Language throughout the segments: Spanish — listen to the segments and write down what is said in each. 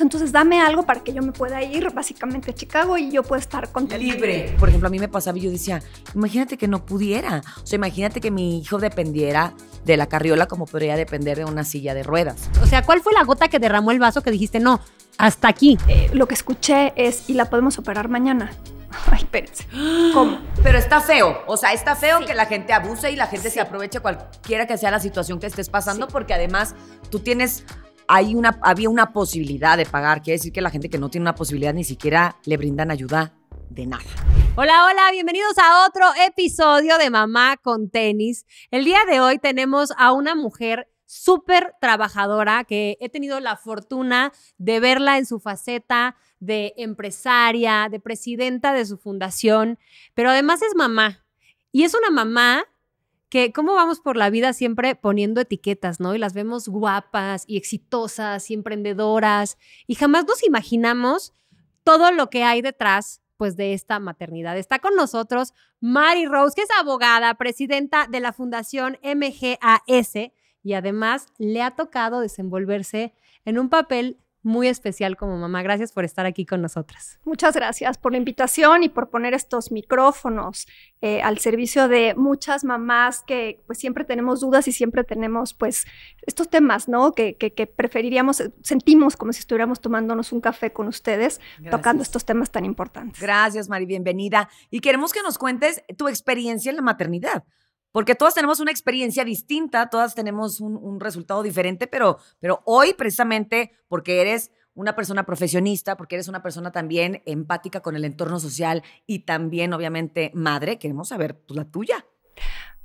Entonces dame algo para que yo me pueda ir básicamente a Chicago y yo pueda estar contenta. Libre. Por ejemplo, a mí me pasaba y yo decía, imagínate que no pudiera. O sea, imagínate que mi hijo dependiera de la carriola como podría depender de una silla de ruedas. O sea, ¿cuál fue la gota que derramó el vaso que dijiste, no, hasta aquí? Eh, lo que escuché es, y la podemos operar mañana. Ay, espérense. ¿Cómo? Pero está feo. O sea, está feo que la gente abuse y la gente se aproveche cualquiera que sea la situación que estés pasando, porque además tú tienes hay una, había una posibilidad de pagar. Quiere decir que la gente que no tiene una posibilidad ni siquiera le brindan ayuda de nada. Hola, hola, bienvenidos a otro episodio de Mamá con Tenis. El día de hoy tenemos a una mujer súper trabajadora que he tenido la fortuna de verla en su faceta de empresaria, de presidenta de su fundación, pero además es mamá. Y es una mamá que cómo vamos por la vida siempre poniendo etiquetas, ¿no? Y las vemos guapas y exitosas y emprendedoras y jamás nos imaginamos todo lo que hay detrás pues de esta maternidad. Está con nosotros Mari Rose, que es abogada, presidenta de la Fundación MGAS y además le ha tocado desenvolverse en un papel muy especial como mamá. Gracias por estar aquí con nosotras. Muchas gracias por la invitación y por poner estos micrófonos eh, al servicio de muchas mamás que pues siempre tenemos dudas y siempre tenemos pues estos temas, ¿no? Que, que, preferiríamos, sentimos como si estuviéramos tomándonos un café con ustedes, tocando estos temas tan importantes. Gracias, Mari, bienvenida. Y queremos que nos cuentes tu experiencia en la maternidad. Porque todas tenemos una experiencia distinta, todas tenemos un, resultado diferente, pero, pero hoy precisamente porque eres una persona profesionista, porque eres una persona también empática con el entorno social y también obviamente madre, queremos saber pues, la tuya.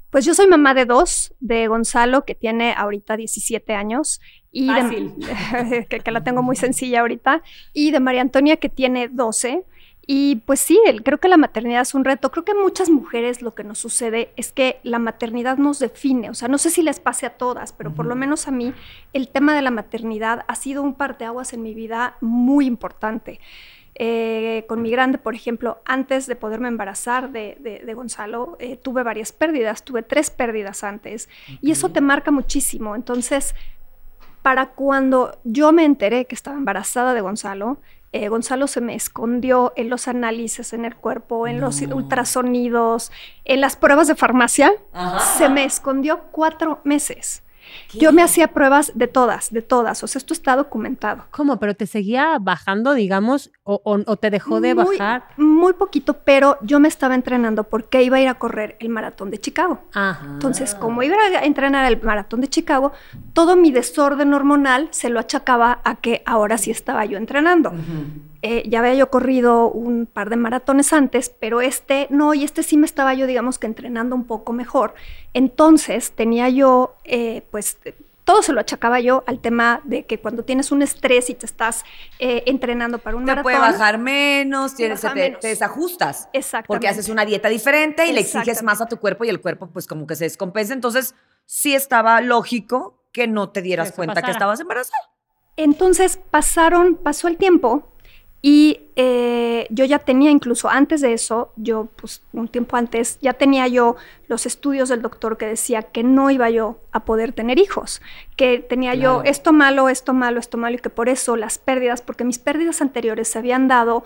Pues yo soy mamá de dos, de Gonzalo, que tiene ahorita 17 años, y De, que, que, la tengo muy sencilla ahorita, y de María Antonia, que tiene 12. Y pues sí, creo que la maternidad es un reto. Creo que a muchas mujeres lo que nos sucede es que la maternidad nos define. O sea, no sé si les pase a todas, pero por lo menos a mí el tema de la maternidad ha sido un parteaguas en mi vida muy importante. Eh, con mi grande, por ejemplo, antes de poderme embarazar de, Gonzalo, eh, tuve varias pérdidas, tuve tres pérdidas antes, y eso te marca muchísimo. Entonces, para cuando yo me enteré que estaba embarazada de Gonzalo, eh, Gonzalo se me escondió en los análisis en el cuerpo, en los ultrasonidos, en las pruebas de farmacia. Se me escondió cuatro meses. Yo me hacía pruebas de todas, de todas. O sea, esto está documentado. ¿Cómo? ¿Pero te seguía bajando, digamos, o, te dejó de bajar? Muy poquito, pero yo me estaba entrenando porque iba a ir a correr el maratón de Chicago. Entonces, como iba a entrenar el maratón de Chicago, todo mi desorden hormonal se lo achacaba a que ahora sí estaba yo entrenando. Eh, ya había yo corrido un par de maratones antes, pero este no, y este sí me estaba yo, digamos que entrenando un poco mejor. Entonces tenía yo, eh, pues, todo se lo achacaba yo al tema de que cuando tienes un estrés y te estás eh, entrenando para un te maratón... puede bajar menos, tienes, te, desajustas. Exactamente. Porque haces una dieta diferente y le exiges más a tu cuerpo y el cuerpo pues como que se descompensa. Entonces sí estaba lógico que no te dieras cuenta que estabas embarazada. Entonces pasaron, pasó el tiempo y eh, yo ya tenía incluso antes de eso, yo pues un tiempo antes, ya tenía yo los estudios del doctor que decía que no iba yo a poder tener hijos, que tenía yo esto malo, esto malo, esto malo y que por eso las pérdidas, porque mis pérdidas anteriores se habían dado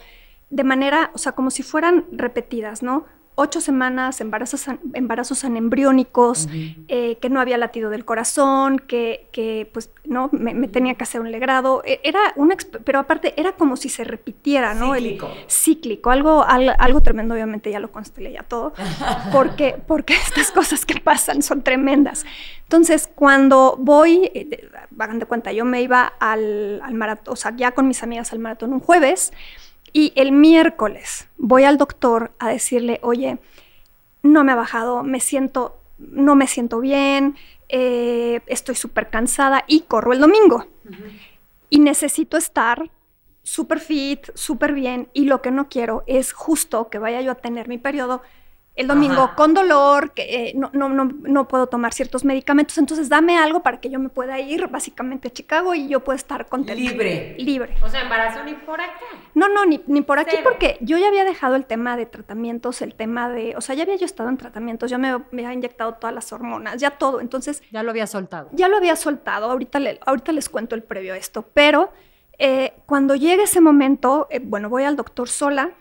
de manera, o sea, como si fueran repetidas, ¿no? Ocho semanas, embarazos, embarazos anembriónicos, eh, que no había latido del corazón, que, que pues no me, tenía que hacer un legrado. E, era una, pero aparte era como si se repitiera, ¿no? Cíclico. cíclico, algo, algo, tremendo, obviamente ya lo constelé ya todo, porque, porque estas cosas que pasan son tremendas. Entonces, cuando voy, eh, hagan de cuenta, yo me iba al, al maratón, o sea, ya con mis amigas al maratón un jueves, y el miércoles voy al doctor a decirle, oye, no me ha bajado, me siento, no me siento bien, eh, estoy súper cansada y corro el domingo. Y necesito estar súper fit, súper bien y lo que no quiero es justo que vaya yo a tener mi periodo el domingo con dolor, que eh, no, no, no, no, puedo tomar ciertos medicamentos, entonces dame algo para que yo me pueda ir básicamente a Chicago y yo pueda estar contenta. Libre. Libre. O sea, embarazo ni por acá. No, no, ni, ni por aquí porque yo ya había dejado el tema de tratamientos, el tema de, o sea, ya había yo estado en tratamientos, ya me, me había inyectado todas las hormonas, ya todo, entonces... Ya lo había soltado. Ya lo había soltado, ahorita, le, ahorita les cuento el previo a esto, pero Eh, cuando llega ese momento, eh, bueno, voy al doctor sola,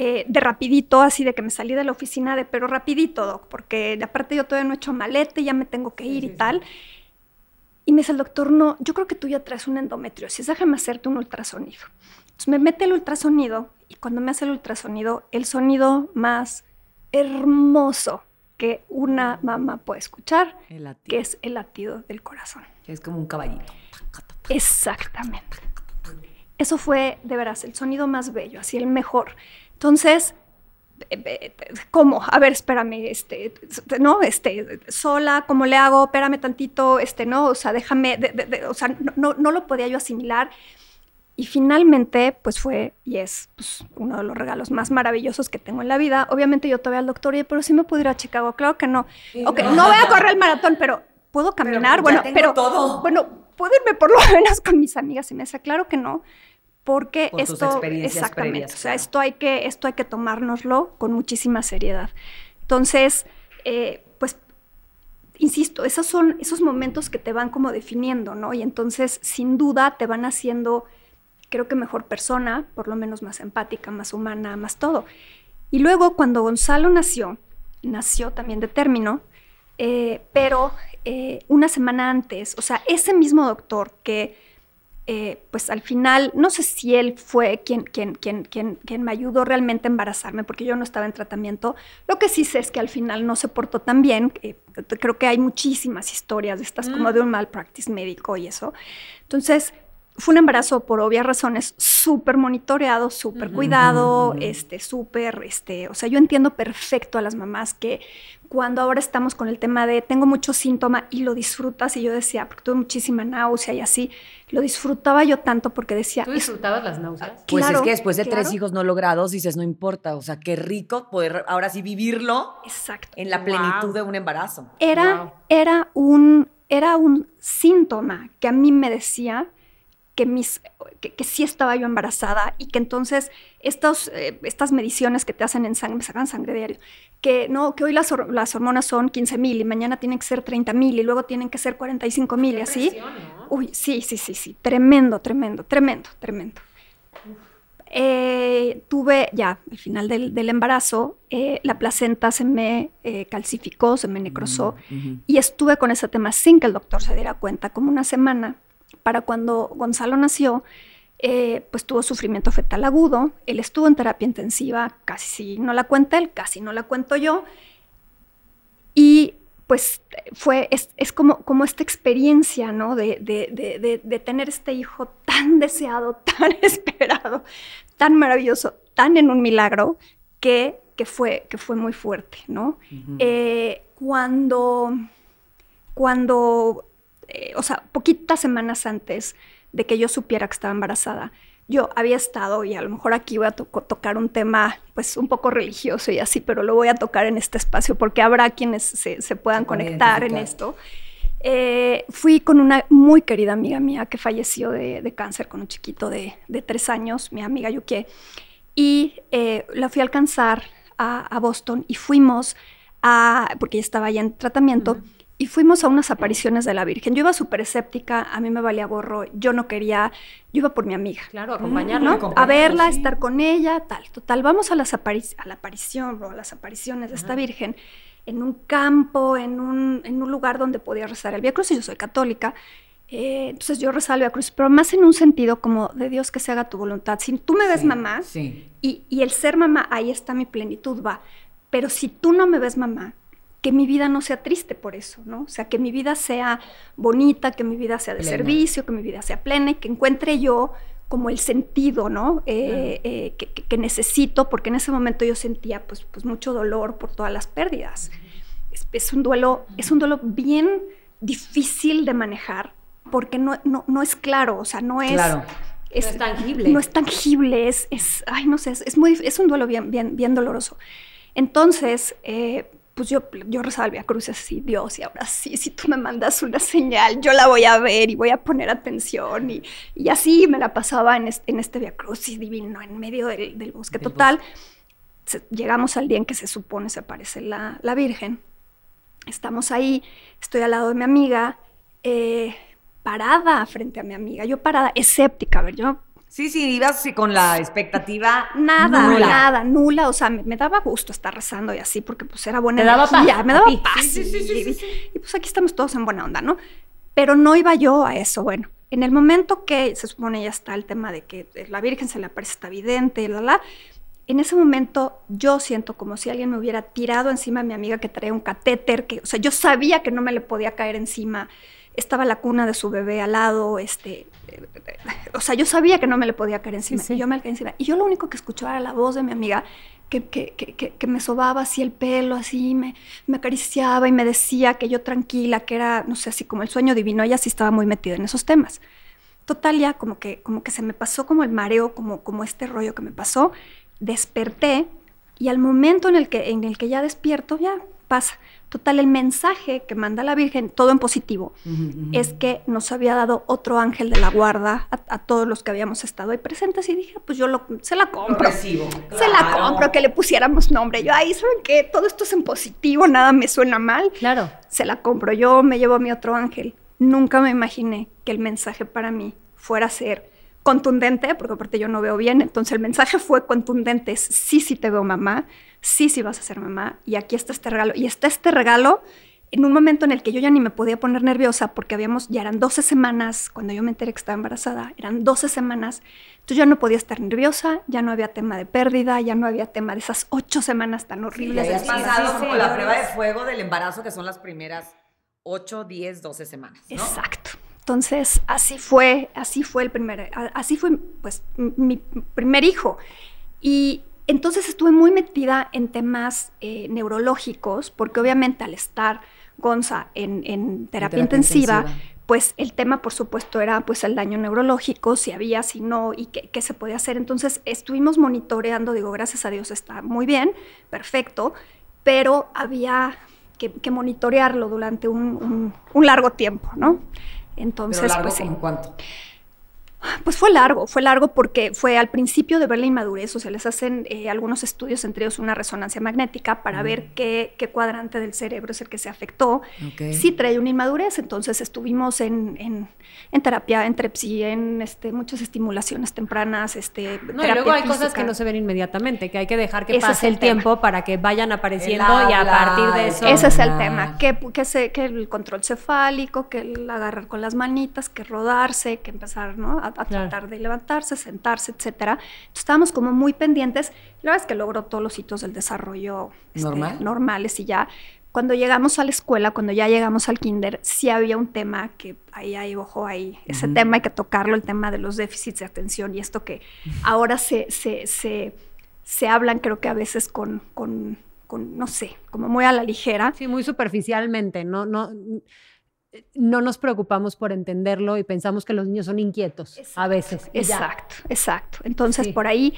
eh, de rapidito, así de que me salí de la oficina, de pero rapidito, doc, porque aparte yo todavía no he hecho malete, ya me tengo que ir y tal. Y me dice el doctor, no, yo creo que tú ya traes un endometriosis, déjame hacerte un ultrasonido. Entonces me mete el ultrasonido y cuando me hace el ultrasonido, el sonido más hermoso que una mamá puede escuchar, que es el latido del corazón. Que es como un caballito. Exactamente. Eso fue, de veras, el sonido más bello, así el mejor. Entonces, ¿cómo? A ver, espérame, este, ¿no? Este, sola, ¿cómo le hago? Espérame tantito, este, ¿no? O sea, déjame, o sea, no, no, lo podía yo asimilar. Y finalmente, pues fue y es pues, uno de los regalos más maravillosos que tengo en la vida. Obviamente yo todavía al doctor, pero sí me ir a Chicago. Claro que no. ok, no. voy a correr el maratón, pero puedo caminar. bueno, pero todo. bueno, puedo irme por lo menos con mis amigas y me dice, claro que no porque esto exactamente, o sea, esto hay que esto hay que tomárnoslo con muchísima seriedad. Entonces, eh, pues insisto, esos son esos momentos que te van como definiendo, ¿no? Y entonces, sin duda, te van haciendo, creo que mejor persona, por lo menos más empática, más humana, más todo. Y luego, cuando Gonzalo nació, nació también de término, eh, pero eh, una semana antes, o sea, ese mismo doctor que eh, pues al final, no sé si él fue quien, quien, quien, quien, quien me ayudó realmente a embarazarme, porque yo no estaba en tratamiento. Lo que sí sé es que al final no se portó tan bien. creo que hay muchísimas historias de estas, como mm. de un mal practice médico y eso. Entonces, fue un embarazo por obvias razones súper monitoreado, súper cuidado, este, súper, este, o sea, yo entiendo perfecto a las mamás que cuando ahora estamos con el tema de tengo mucho síntoma y lo disfrutas y yo decía, porque tuve muchísima náusea y así, lo disfrutaba yo tanto porque decía... ¿Tú disfrutabas las náuseas? Pues es que después de tres hijos no logrados dices, no importa, o sea, qué rico poder ahora sí vivirlo Exacto. en la plenitud de un embarazo. Era, era, un, era un síntoma que a mí me decía que, mis, que, sí estaba yo embarazada y que entonces estos, eh, estas mediciones que te hacen en sangre, me sacan sangre diario, que no, que hoy las, las hormonas son 15 mil y mañana tienen que ser 30 mil y luego tienen que ser 45 mil y así. Uy, sí, sí, sí, sí, tremendo, tremendo, tremendo, tremendo. Eh, tuve ya al final del, del embarazo, eh, la placenta se me calcificó, se me necrosó mm, y estuve con ese tema sin que el doctor se diera cuenta, como una semana para cuando Gonzalo nació, eh, pues tuvo sufrimiento fetal agudo, él estuvo en terapia intensiva, casi no la cuenta él, casi no la cuento yo, y pues fue, es, como, como esta experiencia, ¿no? De, de, tener este hijo tan deseado, tan esperado, tan maravilloso, tan en un milagro, que, que, fue, que fue muy fuerte, ¿no? Eh, cuando, cuando eh, o sea, poquitas semanas antes de que yo supiera que estaba embarazada, yo había estado, y a lo mejor aquí voy a tocar un tema pues un poco religioso y así, pero lo voy a tocar en este espacio porque habrá quienes se, puedan conectar en esto. Eh, fui con una muy querida amiga mía que falleció de, cáncer con un chiquito de, tres años, mi amiga Yukie, y eh, la fui a alcanzar a, Boston y fuimos a, porque ella estaba ya en tratamiento, y fuimos a unas apariciones de la Virgen. Yo iba súper escéptica, a mí me valía gorro, yo no quería, yo iba por mi amiga. Claro, acompañarla. A verla, estar con ella, tal. Total, vamos a, las a la aparición o a las apariciones de esta Virgen en un campo, en un, en un lugar donde podía rezar el Via Cruz, y yo soy católica. Eh, entonces yo rezaba el Via Cruz, pero más en un sentido como de Dios que se haga tu voluntad. Si tú me ves mamá, Y, y el ser mamá, ahí está mi plenitud, va. Pero si tú no me ves mamá, que mi vida no sea triste por eso, ¿no? O sea, que mi vida sea bonita, que mi vida sea de servicio, que mi vida sea plena y que encuentre yo como el sentido, ¿no? Eh, eh, que, necesito, porque en ese momento yo sentía pues, pues mucho dolor por todas las pérdidas. Es, un duelo, es un duelo bien difícil de manejar porque no, no, es claro, o sea, no es... Es, tangible. No es tangible, es, es ay, no sé, es, muy, es un duelo bien, bien, bien doloroso. Entonces, eh, pues yo, yo rezaba el Via Cruz así, Dios, y ahora sí, si tú me mandas una señal, yo la voy a ver y voy a poner atención. Y, y así me la pasaba en este, en este Via Crucis divino, en medio del, bosque total. llegamos al día en que se supone se aparece la, la Virgen. Estamos ahí, estoy al lado de mi amiga. Eh, parada frente a mi amiga, yo parada, escéptica, a ver, yo Sí, sí, ibas con la expectativa nada, nada, nula, o sea, me, daba gusto estar rezando y así porque pues era buena me daba paz, me daba paz. Sí, sí, sí, y, pues aquí estamos todos en buena onda, ¿no? Pero no iba yo a eso, bueno. En el momento que se supone ya está el tema de que la Virgen se le aparece está vidente, la, la, en ese momento yo siento como si alguien me hubiera tirado encima a mi amiga que traía un catéter, que, o sea, yo sabía que no me le podía caer encima. Estaba la cuna de su bebé al lado, este, o sea, yo sabía que no me le podía caer encima. Y yo me le caí encima. Y yo lo único que escuchaba era la voz de mi amiga que, que, que, que, me sobaba así el pelo, así, me, me acariciaba y me decía que yo tranquila, que era, no sé, así como el sueño divino. Ella sí estaba muy metida en esos temas. Total, ya como que, como que se me pasó como el mareo, como, como este rollo que me pasó desperté y al momento en el que, en el que ya despierto, ya pasa. Total, el mensaje que manda la Virgen, todo en positivo, es que nos había dado otro ángel de la guarda a, todos los que habíamos estado ahí presentes y dije, pues yo lo, se la compro. Se la compro, que le pusiéramos nombre. Yo, ahí, ¿saben qué? Todo esto es en positivo, nada me suena mal. Claro. Se la compro. Yo me llevo a mi otro ángel. Nunca me imaginé que el mensaje para mí fuera a ser contundente, porque aparte yo no veo bien, entonces el mensaje fue contundente, es sí, sí te veo mamá, sí, sí vas a ser mamá, y aquí está este regalo. Y está este regalo en un momento en el que yo ya ni me podía poner nerviosa, porque habíamos, ya eran 12 semanas, cuando yo me enteré que estaba embarazada, eran 12 semanas, entonces ya no podía estar nerviosa, ya no había tema de pérdida, ya no había tema de esas 8 semanas tan horribles. Sí, pasado como la prueba de fuego del embarazo, que son las primeras 8, 10, 12 semanas. Exacto. Entonces, así fue, así fue el primer, así fue pues mi primer hijo. Y entonces estuve muy metida en temas eh, neurológicos, porque obviamente al estar Gonza en, terapia, intensiva, pues el tema, por supuesto, era pues el daño neurológico, si había, si no, y qué, se podía hacer. Entonces estuvimos monitoreando, digo, gracias a Dios está muy bien, perfecto, pero había que, monitorearlo durante un, un largo tiempo, ¿no? Entonces, ¿Pero largo pues, ¿en cuánto? Pues fue largo, fue largo porque fue al principio de ver la inmadurez, o sea, les hacen eh, algunos estudios, entre ellos una resonancia magnética, para ver qué, qué, cuadrante del cerebro es el que se afectó. Sí trae una inmadurez, entonces estuvimos en, en, en terapia, en trepsi, en este, muchas estimulaciones tempranas. Este, no, y luego hay cosas que no se ven inmediatamente, que hay que dejar que pase el, tiempo para que vayan apareciendo y a partir de eso... Ese es el tema, que, que, se, que el control cefálico, que el agarrar con las manitas, que rodarse, que empezar, ¿no? A, tratar de levantarse, sentarse, etcétera. estábamos como muy pendientes. La verdad es que logró todos los hitos del desarrollo este, normales y ya. Cuando llegamos a la escuela, cuando ya llegamos al kinder, sí había un tema que ahí hay, ojo, ahí, ese tema hay que tocarlo, el tema de los déficits de atención y esto que ahora se, se, se, se hablan creo que a veces con, con, con, no sé, como muy a la ligera. Sí, muy superficialmente, no, no, no nos preocupamos por entenderlo y pensamos que los niños son inquietos a veces. Exacto, exacto. Entonces, por ahí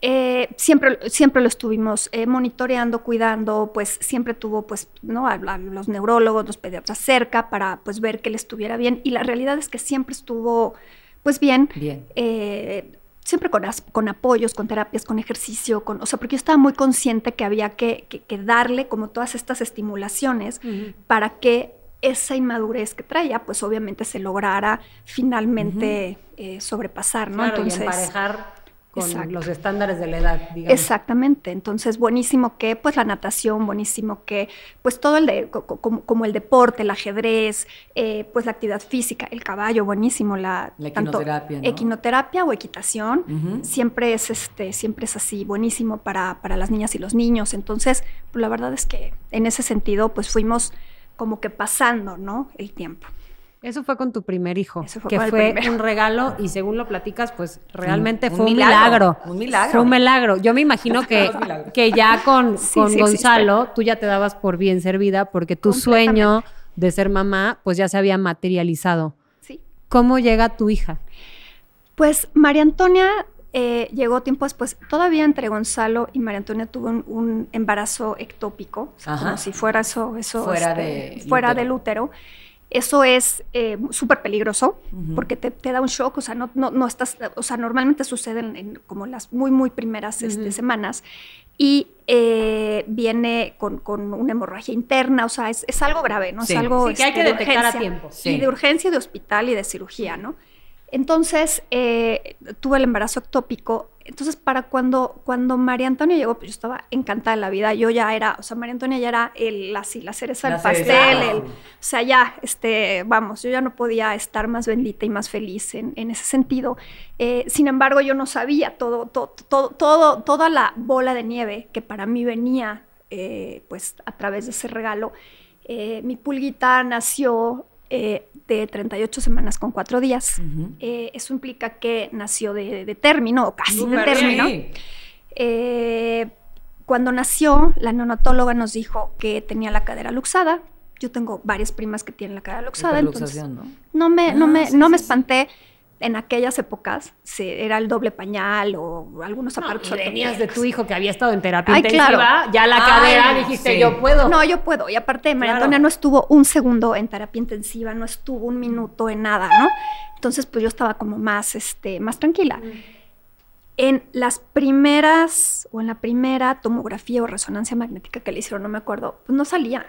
eh, siempre, siempre lo estuvimos eh, monitoreando, cuidando, pues siempre tuvo pues, ¿no? A, los neurólogos, los pediatras cerca para pues ver que le estuviera bien. Y la realidad es que siempre estuvo pues bien. Bien. Eh, siempre con, con, apoyos, con terapias, con ejercicio, con, o sea, porque yo estaba muy consciente que había que, darle como todas estas estimulaciones para que esa inmadurez que traía, pues obviamente se lograra finalmente eh, sobrepasar, ¿no? Entonces, y emparejar con los estándares de la edad, digamos. Exactamente. Entonces, buenísimo que, pues, la natación, buenísimo que, pues, todo el de, como, el deporte, el ajedrez, eh, pues, la actividad física, el caballo, buenísimo, la, la equinoterapia, equinoterapia o equitación, siempre es, este, siempre es así, buenísimo para, para las niñas y los niños. Entonces, pues, la verdad es que en ese sentido, pues, fuimos como que pasando, ¿no? El tiempo. Eso fue con tu primer hijo, que fue un regalo y según lo platicas, pues realmente fue un milagro, Un milagro. Fue un milagro. Yo me imagino que, que ya con, con Gonzalo tú ya te dabas por bien servida porque tu sueño de ser mamá pues ya se había materializado. Sí. ¿Cómo llega tu hija? Pues María Antonia eh, llegó tiempo después, todavía entre Gonzalo y María Antonia tuvo un, embarazo ectópico, como si fuera eso, eso fuera, este, de fuera del útero. Eso es eh, súper peligroso porque te, da un shock, o sea, no, no, no estás, o sea, normalmente suceden en, como las muy, muy primeras este, semanas. Y eh, viene con, una hemorragia interna, o sea, es, algo grave, ¿no? Es algo que hay que este, detectar a tiempo. Y de urgencia de hospital y de cirugía, ¿no? Entonces, eh, tuve el embarazo ectópico. Entonces, para cuando, cuando María Antonia llegó, pues yo estaba encantada de la vida. Yo ya era, o sea, María Antonia ya era el, la, la cereza del pastel. o sea, ya, este, vamos, yo ya no podía estar más bendita y más feliz en, en ese sentido. Eh, sin embargo, yo no sabía todo, todo, todo, todo, toda la bola de nieve que para mí venía, eh, pues, a través de ese regalo. mi pulguita nació eh, de 38 semanas con 4 días. Eh, eso implica que nació de, término, o casi de término. Eh, cuando nació, la neonatóloga nos dijo que tenía la cadera luxada. Yo tengo varias primas que tienen la cadera luxada, entonces ¿no? me, no me, ah, no me espanté en aquellas épocas se, era el doble pañal o algunos aparatos no, tenías de tu hijo que había estado en terapia intensiva, ya la cadera dijiste yo puedo. No, yo puedo. Y aparte, María Antonia no estuvo un segundo en terapia intensiva, no estuvo un minuto en nada, ¿no? Entonces, pues yo estaba como más, este, más tranquila. Mm. En las primeras, o en la primera tomografía o resonancia magnética que le hicieron, no me acuerdo, pues no salía.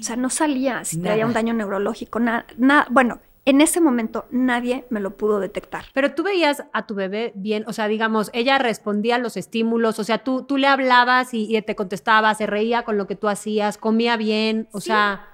O sea, no salía si traía un daño neurológico, nada, nada, bueno, en ese momento nadie me lo pudo detectar. Pero tú veías a tu bebé bien, o sea, digamos, ella respondía a los estímulos, o sea, tú, tú le hablabas y, te contestaba, se reía con lo que tú hacías, comía bien, o sea...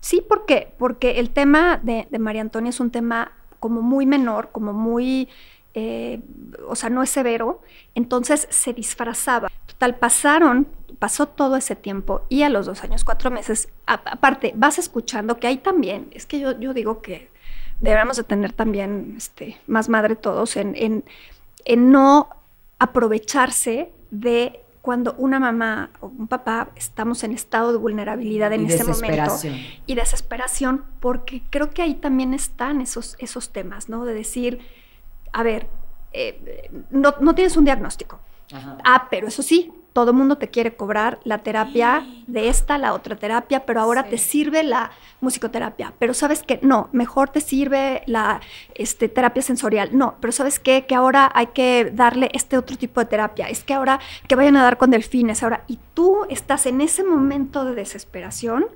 Sí, ¿por qué? Porque el tema de, María Antonia es un tema como muy menor, como muy... Eh, o sea, no es severo, entonces se disfrazaba. Total, pasaron, pasó todo ese tiempo y a los dos años, cuatro meses, aparte, vas escuchando que hay también, es que yo, yo digo que deberíamos de tener también este, más madre todos en, en, no aprovecharse de cuando una mamá o un papá estamos en estado de vulnerabilidad en ese momento y desesperación, porque creo que ahí también están esos, esos temas, ¿no? De decir, a ver, eh, no, no, tienes un diagnóstico. Ah, pero eso sí, todo el mundo te quiere cobrar la terapia de esta, la otra terapia, pero ahora te sirve la musicoterapia. Pero sabes que no, mejor te sirve la este, terapia sensorial. No, pero sabes qué, que ahora hay que darle este otro tipo de terapia. Es que ahora que vayan a dar con delfines. Ahora, y tú estás en ese momento de desesperación.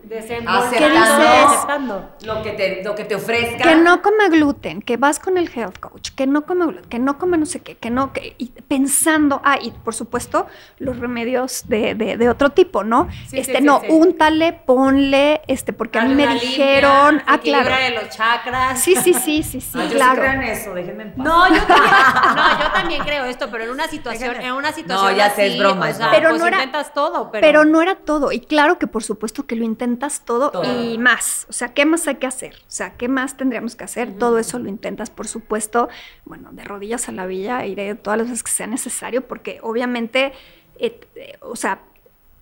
Aceptando, lo que te, lo que te ofrezca. Que no coma gluten, que vas con el health coach, que no come gluten, que no come no sé qué, que no, que, y pensando, ah, y por supuesto, los remedios de, de, otro tipo, ¿no? este, no, úntale, ponle, este, porque a mí me dijeron, ah, claro. de los chakras. Sí, sí, sí, sí, sí, ah, claro. Yo eso, déjenme en paz. No, yo también, no, yo también creo esto, pero en una situación, en una situación No, ya sé, es broma, pero pues no era, intentas todo, pero... pero... no era todo, y claro que por supuesto que lo intentas todo, y más, o sea, ¿qué más hay que hacer? O sea, ¿qué más tendríamos que hacer? Todo eso lo intentas, por supuesto, bueno, de rodillas a la villa, iré todas las veces que sea necesario, porque obviamente eh, o sea,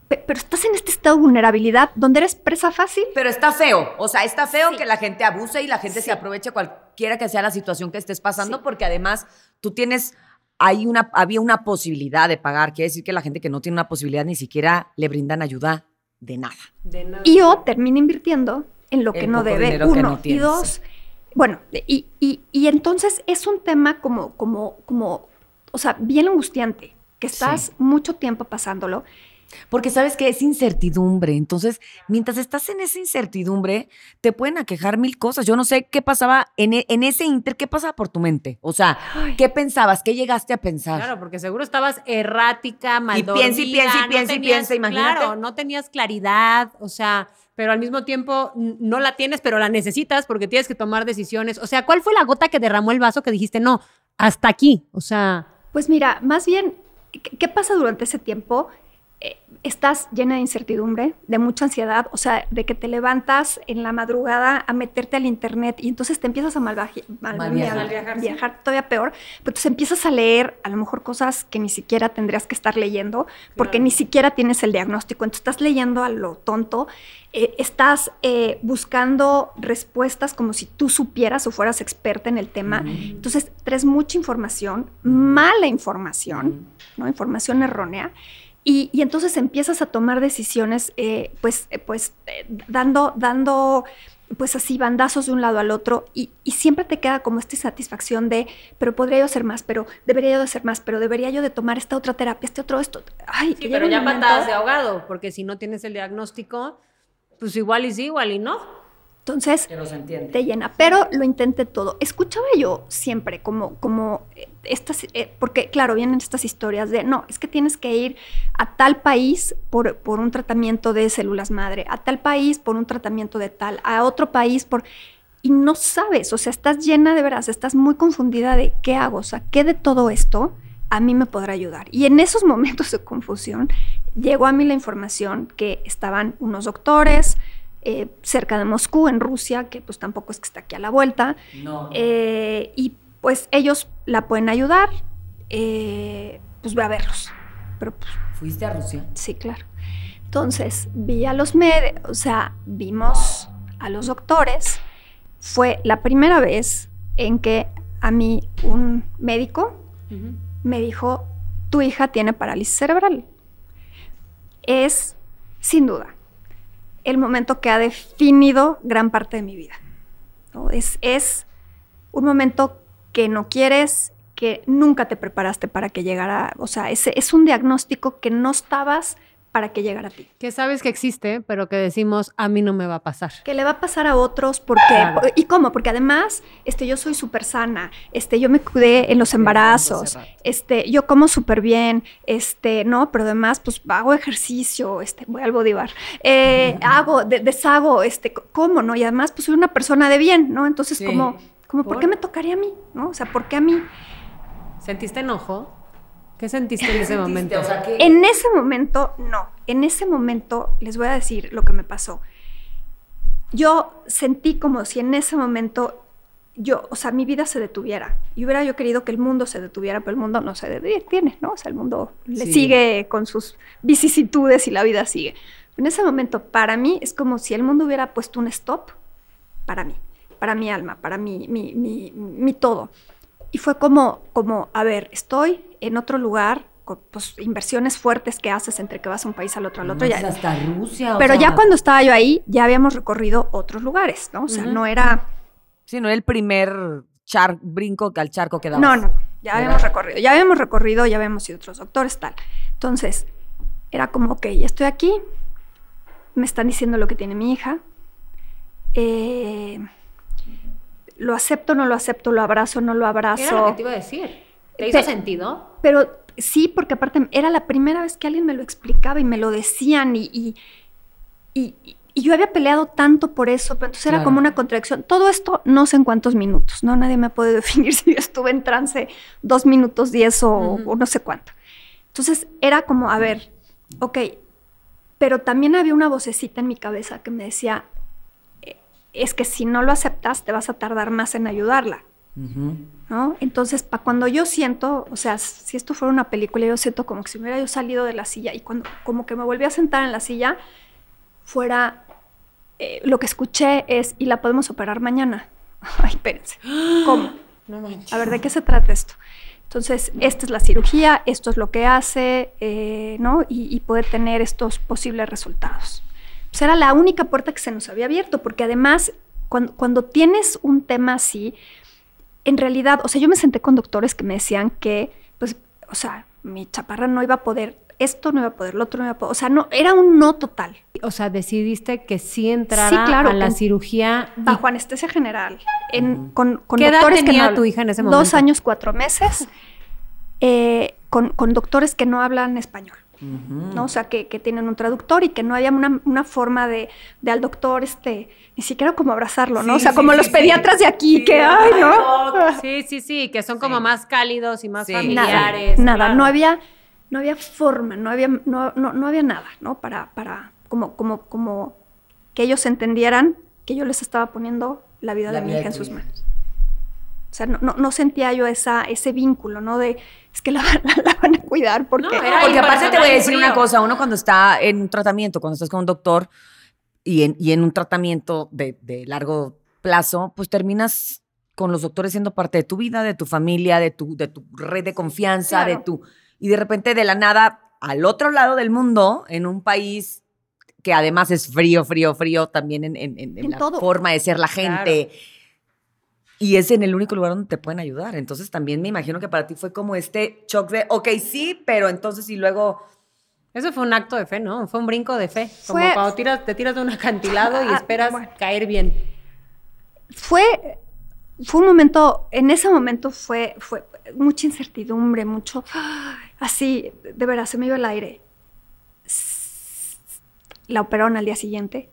pero estás en este estado de vulnerabilidad donde eres presa fácil. Pero está feo, o sea, está feo que la gente abuse y la gente se aproveche cualquiera que sea la situación que estés pasando, porque además tú tienes, hay una, había una posibilidad de pagar, quiere decir que la gente que no tiene una posibilidad ni siquiera le brindan ayuda de nada. De nada. Y o termina invirtiendo en lo que no debe, uno, y dos, bueno, y, y, y entonces es un tema como, como, como, o sea, bien angustiante que estás mucho tiempo pasándolo. Porque sabes que es incertidumbre. Entonces, mientras estás en esa incertidumbre, te pueden aquejar mil cosas. Yo no sé qué pasaba en, e, en ese inter, qué pasaba por tu mente. O sea, ¿qué pensabas? ¿Qué llegaste a pensar? Claro, porque seguro estabas errática, mal Y piensa y piensa y piensa y piensa, imagínate. Claro, no tenías claridad, o sea, pero al mismo tiempo no la tienes, pero la necesitas porque tienes que tomar decisiones. O sea, ¿cuál fue la gota que derramó el vaso que dijiste, no, hasta aquí? O sea. Pues mira, más bien ¿Qué pasa durante ese tiempo? Eh, estás llena de incertidumbre, de mucha ansiedad, o sea, de que te levantas en la madrugada a meterte al internet y entonces te empiezas a mal, viajar, viajar, todavía peor, pero entonces empiezas a leer a lo mejor cosas que ni siquiera tendrías que estar leyendo porque ni siquiera tienes el diagnóstico, entonces estás leyendo a lo tonto, eh, estás eh, buscando respuestas como si tú supieras o fueras experta en el tema, entonces traes mucha información, mala información, ¿no? Información errónea. Y, entonces empiezas a tomar decisiones, eh, pues, eh, pues eh, dando, dando pues así, bandazos de un lado al otro y, siempre te queda como esta satisfacción de, pero podría yo hacer más, pero debería yo de hacer más, pero debería yo de tomar esta otra terapia, este otro, esto. Ay, sí, pero ya patadas de ahogado, porque si no tienes el diagnóstico, pues igual y sí, igual y no. Entonces, te llena, pero lo intenté todo. Escuchaba yo siempre como, como eh, estas, eh, porque claro, vienen estas historias de, no, es que tienes que ir a tal país por, por un tratamiento de células madre, a tal país por un tratamiento de tal, a otro país por... Y no sabes, o sea, estás llena de veras, estás muy confundida de qué hago, o sea, qué de todo esto a mí me podrá ayudar. Y en esos momentos de confusión llegó a mí la información que estaban unos doctores, eh, cerca de Moscú, en Rusia, que pues tampoco es que está aquí a la vuelta. Eh, y pues ellos la pueden ayudar, eh, pues voy a verlos. Pero, pues, ¿Fuiste a Rusia? Sí, claro. Entonces, vi a los médicos, o sea, vimos a los doctores. Fue la primera vez en que a mí un médico me dijo, tu hija tiene parálisis cerebral. Es, sin duda, el momento que ha definido gran parte de mi vida. Es, un momento que no quieres, que nunca te preparaste para que llegara, o sea, es, es un diagnóstico que no estabas para que llegara a ti. Que sabes que existe, pero que decimos, a mí no me va a pasar. Que le va a pasar a otros, porque, ¿y cómo? Porque además, este, yo soy súper sana, este, yo me cuidé en los embarazos, este, yo como súper bien, este, no, pero además, pues hago ejercicio, este, voy al bodybar, eh, hago, deshago, este, ¿cómo, no? Y además, pues soy una persona de bien, ¿no? Entonces, como, como ¿por? ¿por qué me tocaría a mí? ¿No? O sea, ¿por qué a mí? ¿Sentiste enojo? ¿Qué sentiste en ese momento? En ese momento, no. En ese momento, les voy a decir lo que me pasó. Yo sentí como si en ese momento yo, o sea, mi vida se detuviera. Y hubiera yo querido que el mundo se detuviera, pero el mundo no se detiene, ¿no? O sea, el mundo le sigue con sus vicisitudes y la vida sigue. En ese momento, para mí, es como si el mundo hubiera puesto un stop para mí, para mi alma, para mi, mi, mi, mi todo. Y fue como, como, a ver, estoy en otro lugar, con pues, inversiones fuertes que haces entre que vas a un país al otro, al otro. ya, hasta Rusia. Pero ya cuando estaba yo ahí, ya habíamos recorrido otros lugares, ¿no? O sea, no era... Sí, no era el primer char brinco al charco que No, no, ya habíamos recorrido, ya habíamos recorrido, ya habíamos ido otros doctores, tal. Entonces, era como, ok, ya estoy aquí, me están diciendo lo que tiene mi hija, eh, lo acepto, no lo acepto, lo abrazo, no lo abrazo. Era lo que te iba a decir. ¿Te hizo sentido? Pero sí, porque aparte era la primera vez que alguien me lo explicaba y me lo decían y, y, y, yo había peleado tanto por eso, pero entonces era como una contradicción. Todo esto no sé en cuántos minutos, ¿no? Nadie me puede definir si yo estuve en trance dos minutos, diez o, o no sé cuánto. Entonces era como, a ver, ok, pero también había una vocecita en mi cabeza que me decía, es que si no lo aceptas te vas a tardar más en ayudarla. ¿no? Entonces, para cuando yo siento, o sea, si esto fuera una película, yo siento como que si hubiera yo salido de la silla y cuando como que me volví a sentar en la silla, fuera, eh, lo que escuché es, y la podemos operar mañana. Ay, espérense. ¿Cómo? a ver, ¿de qué se trata esto? Entonces, esta es la cirugía, esto es lo que hace, eh, ¿no? Y, y poder tener estos posibles resultados pues era la única puerta que se nos había abierto, porque además, cuando, cuando tienes un tema así, en realidad, o sea, yo me senté con doctores que me decían que, pues, o sea, mi chaparra no iba a poder esto no iba a poder, lo otro no iba a poder. O sea, no, era un no total. O sea, decidiste que sí entrara a la cirugía. Bajo anestesia general. En, con, con ¿Qué edad tenía tu hija en ese momento? Dos años, cuatro meses. Eh, con, con, doctores que no hablan español. ¿No? O sea, que, tienen un traductor y que no había una, forma de, al doctor, este, ni siquiera como abrazarlo, ¿no? o sea, como los pediatras de aquí, que, ay, ¿no? Sí, sí, sí, que son como más cálidos y más familiares. Nada, no había, no había forma, no había, no, no, había nada, ¿no? Para, para, como, como, como que ellos entendieran que yo les estaba poniendo la vida de mi hija en sus manos. O sea, no, no, sentía yo esa, ese vínculo, ¿no? De, es que la, van a cuidar porque... porque aparte te voy a decir una cosa, uno cuando está en un tratamiento, cuando estás con un doctor y en, y en un tratamiento de, de, largo plazo, pues terminas con los doctores siendo parte de tu vida, de tu familia, de tu, de tu red de confianza, de tu... Y de repente de la nada, al otro lado del mundo, en un país que además es frío, frío, frío también en, la forma de ser la gente. Y es en el único lugar donde te pueden ayudar. Entonces también me imagino que para ti fue como este shock de, ok, sí, pero entonces y luego... Eso fue un acto de fe, ¿no? Fue un brinco de fe. Como cuando tiras, te tiras de un acantilado y ah, esperas caer bien. Fue, fue un momento, en ese momento fue, fue mucha incertidumbre, mucho, así, de verdad, se me iba el aire. La operaron al día siguiente.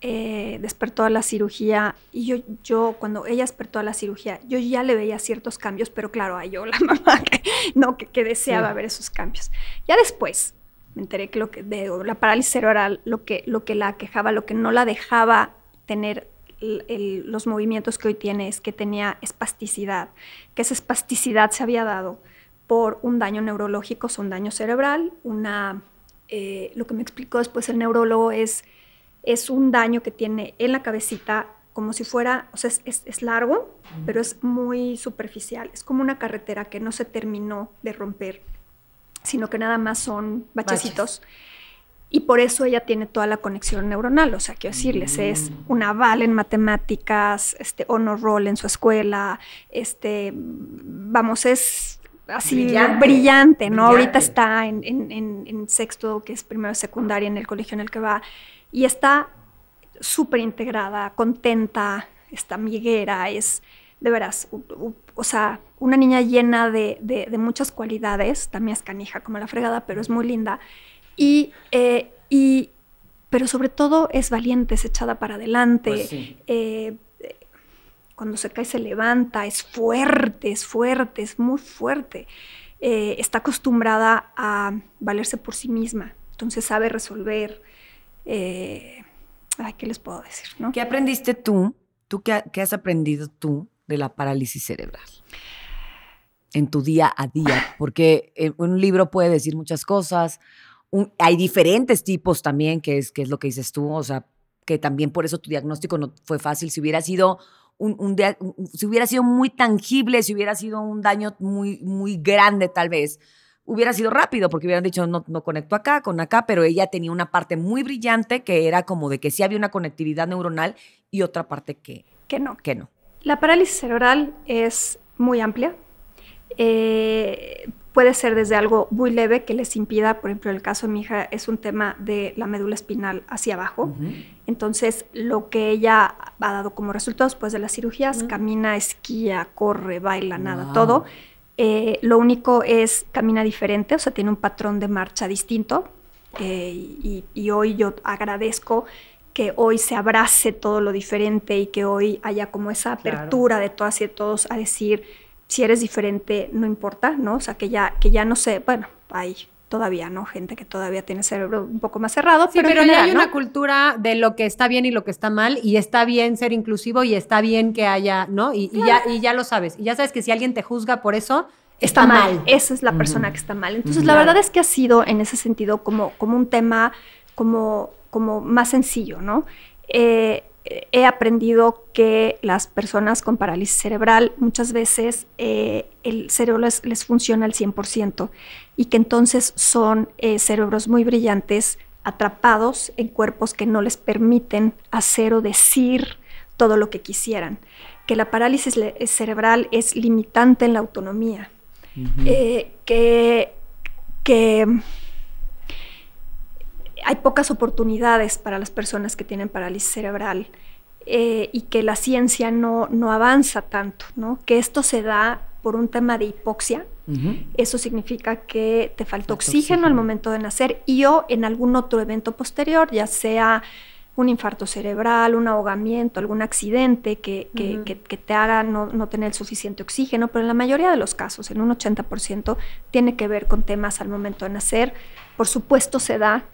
Eh, despertó a la cirugía y yo, yo, cuando ella despertó a la cirugía, yo ya le veía ciertos cambios, pero claro, a yo, la mamá, que, no, que, deseaba ver esos cambios. Ya después me enteré que, lo que de la parálisis cerebral, lo que, lo que la quejaba, lo que no la dejaba tener los movimientos que hoy tiene es que tenía espasticidad, que esa espasticidad se había dado por un daño neurológico, o un daño cerebral, una, eh, lo que me explicó después el neurólogo es es un daño que tiene en la cabecita como si fuera, o sea, es, largo, pero es muy superficial. Es como una carretera que no se terminó de romper, sino que nada más son bachecitos. Y por eso ella tiene toda la conexión neuronal. O sea, quiero decirles, es mm. un aval en matemáticas, este honor roll en su escuela, este, vamos, es así brillante, ¿no? Ahorita está en, en, sexto, que es primero de secundaria en el colegio en el que va y está súper integrada, contenta, está amiguera, es de veras, o, sea, una niña llena de, muchas cualidades, también es canija como la fregada, pero es muy linda. Y, eh, y pero sobre todo es valiente, es echada para adelante. Pues eh, cuando se cae se levanta, es fuerte, es fuerte, es muy fuerte. Eh, está acostumbrada a valerse por sí misma, entonces sabe resolver, eh, ay, ¿qué les puedo decir? ¿no? ¿Qué aprendiste tú? ¿Tú qué, has aprendido tú de la parálisis cerebral? En tu día a día, porque un libro puede decir muchas cosas, hay diferentes tipos también, que es, que es lo que dices tú, o sea, que también por eso tu diagnóstico no fue fácil. Si hubiera sido un, un, si hubiera sido muy tangible, si hubiera sido un daño muy, muy grande tal vez, hubiera sido rápido porque hubieran dicho no, no conecto acá con acá, pero ella tenía una parte muy brillante que era como de que sí había una conectividad neuronal y otra parte que, que no. Que no. La parálisis cerebral es muy amplia. Eh, puede ser desde algo muy leve que les impida, por ejemplo, el caso de mi hija es un tema de la médula espinal hacia abajo. Entonces, lo que ella ha dado como resultado después de las cirugías, camina, esquía, corre, baila, nada, todo eh, lo único es camina diferente, o sea, tiene un patrón de marcha distinto. Eh, y, hoy yo agradezco que hoy se abrace todo lo diferente y que hoy haya como esa apertura de todas y de todos a decir, si eres diferente, no importa, ¿no? O sea, que ya, que ya no sé, bueno, hay todavía, ¿no? Gente que todavía tiene cerebro un poco más cerrado. pero, pero ya hay una cultura de lo que está bien y lo que está mal, y está bien ser inclusivo y está bien que haya, ¿no? Y, ya, y ya lo sabes. Y ya sabes que si alguien te juzga por eso, está, mal. Esa es la persona que está mal. Entonces, la verdad es que ha sido en ese sentido como, como un tema como, como más sencillo, ¿no? Eh, he aprendido que las personas con parálisis cerebral muchas veces eh, el cerebro les, funciona al 100% y que entonces son eh, cerebros muy brillantes atrapados en cuerpos que no les permiten hacer o decir todo lo que quisieran, que la parálisis cerebral es limitante en la autonomía, eh, que, que hay pocas oportunidades para las personas que tienen parálisis cerebral eh, y que la ciencia no, no avanza tanto, ¿no? Que esto se da por un tema de hipoxia. Eso significa que te falta oxígeno, al momento de nacer y o en algún otro evento posterior, ya sea un infarto cerebral, un ahogamiento, algún accidente que, que, te haga no, no, tener el suficiente oxígeno, pero en la mayoría de los casos, en un 80%, tiene que ver con temas al momento de nacer. Por supuesto se da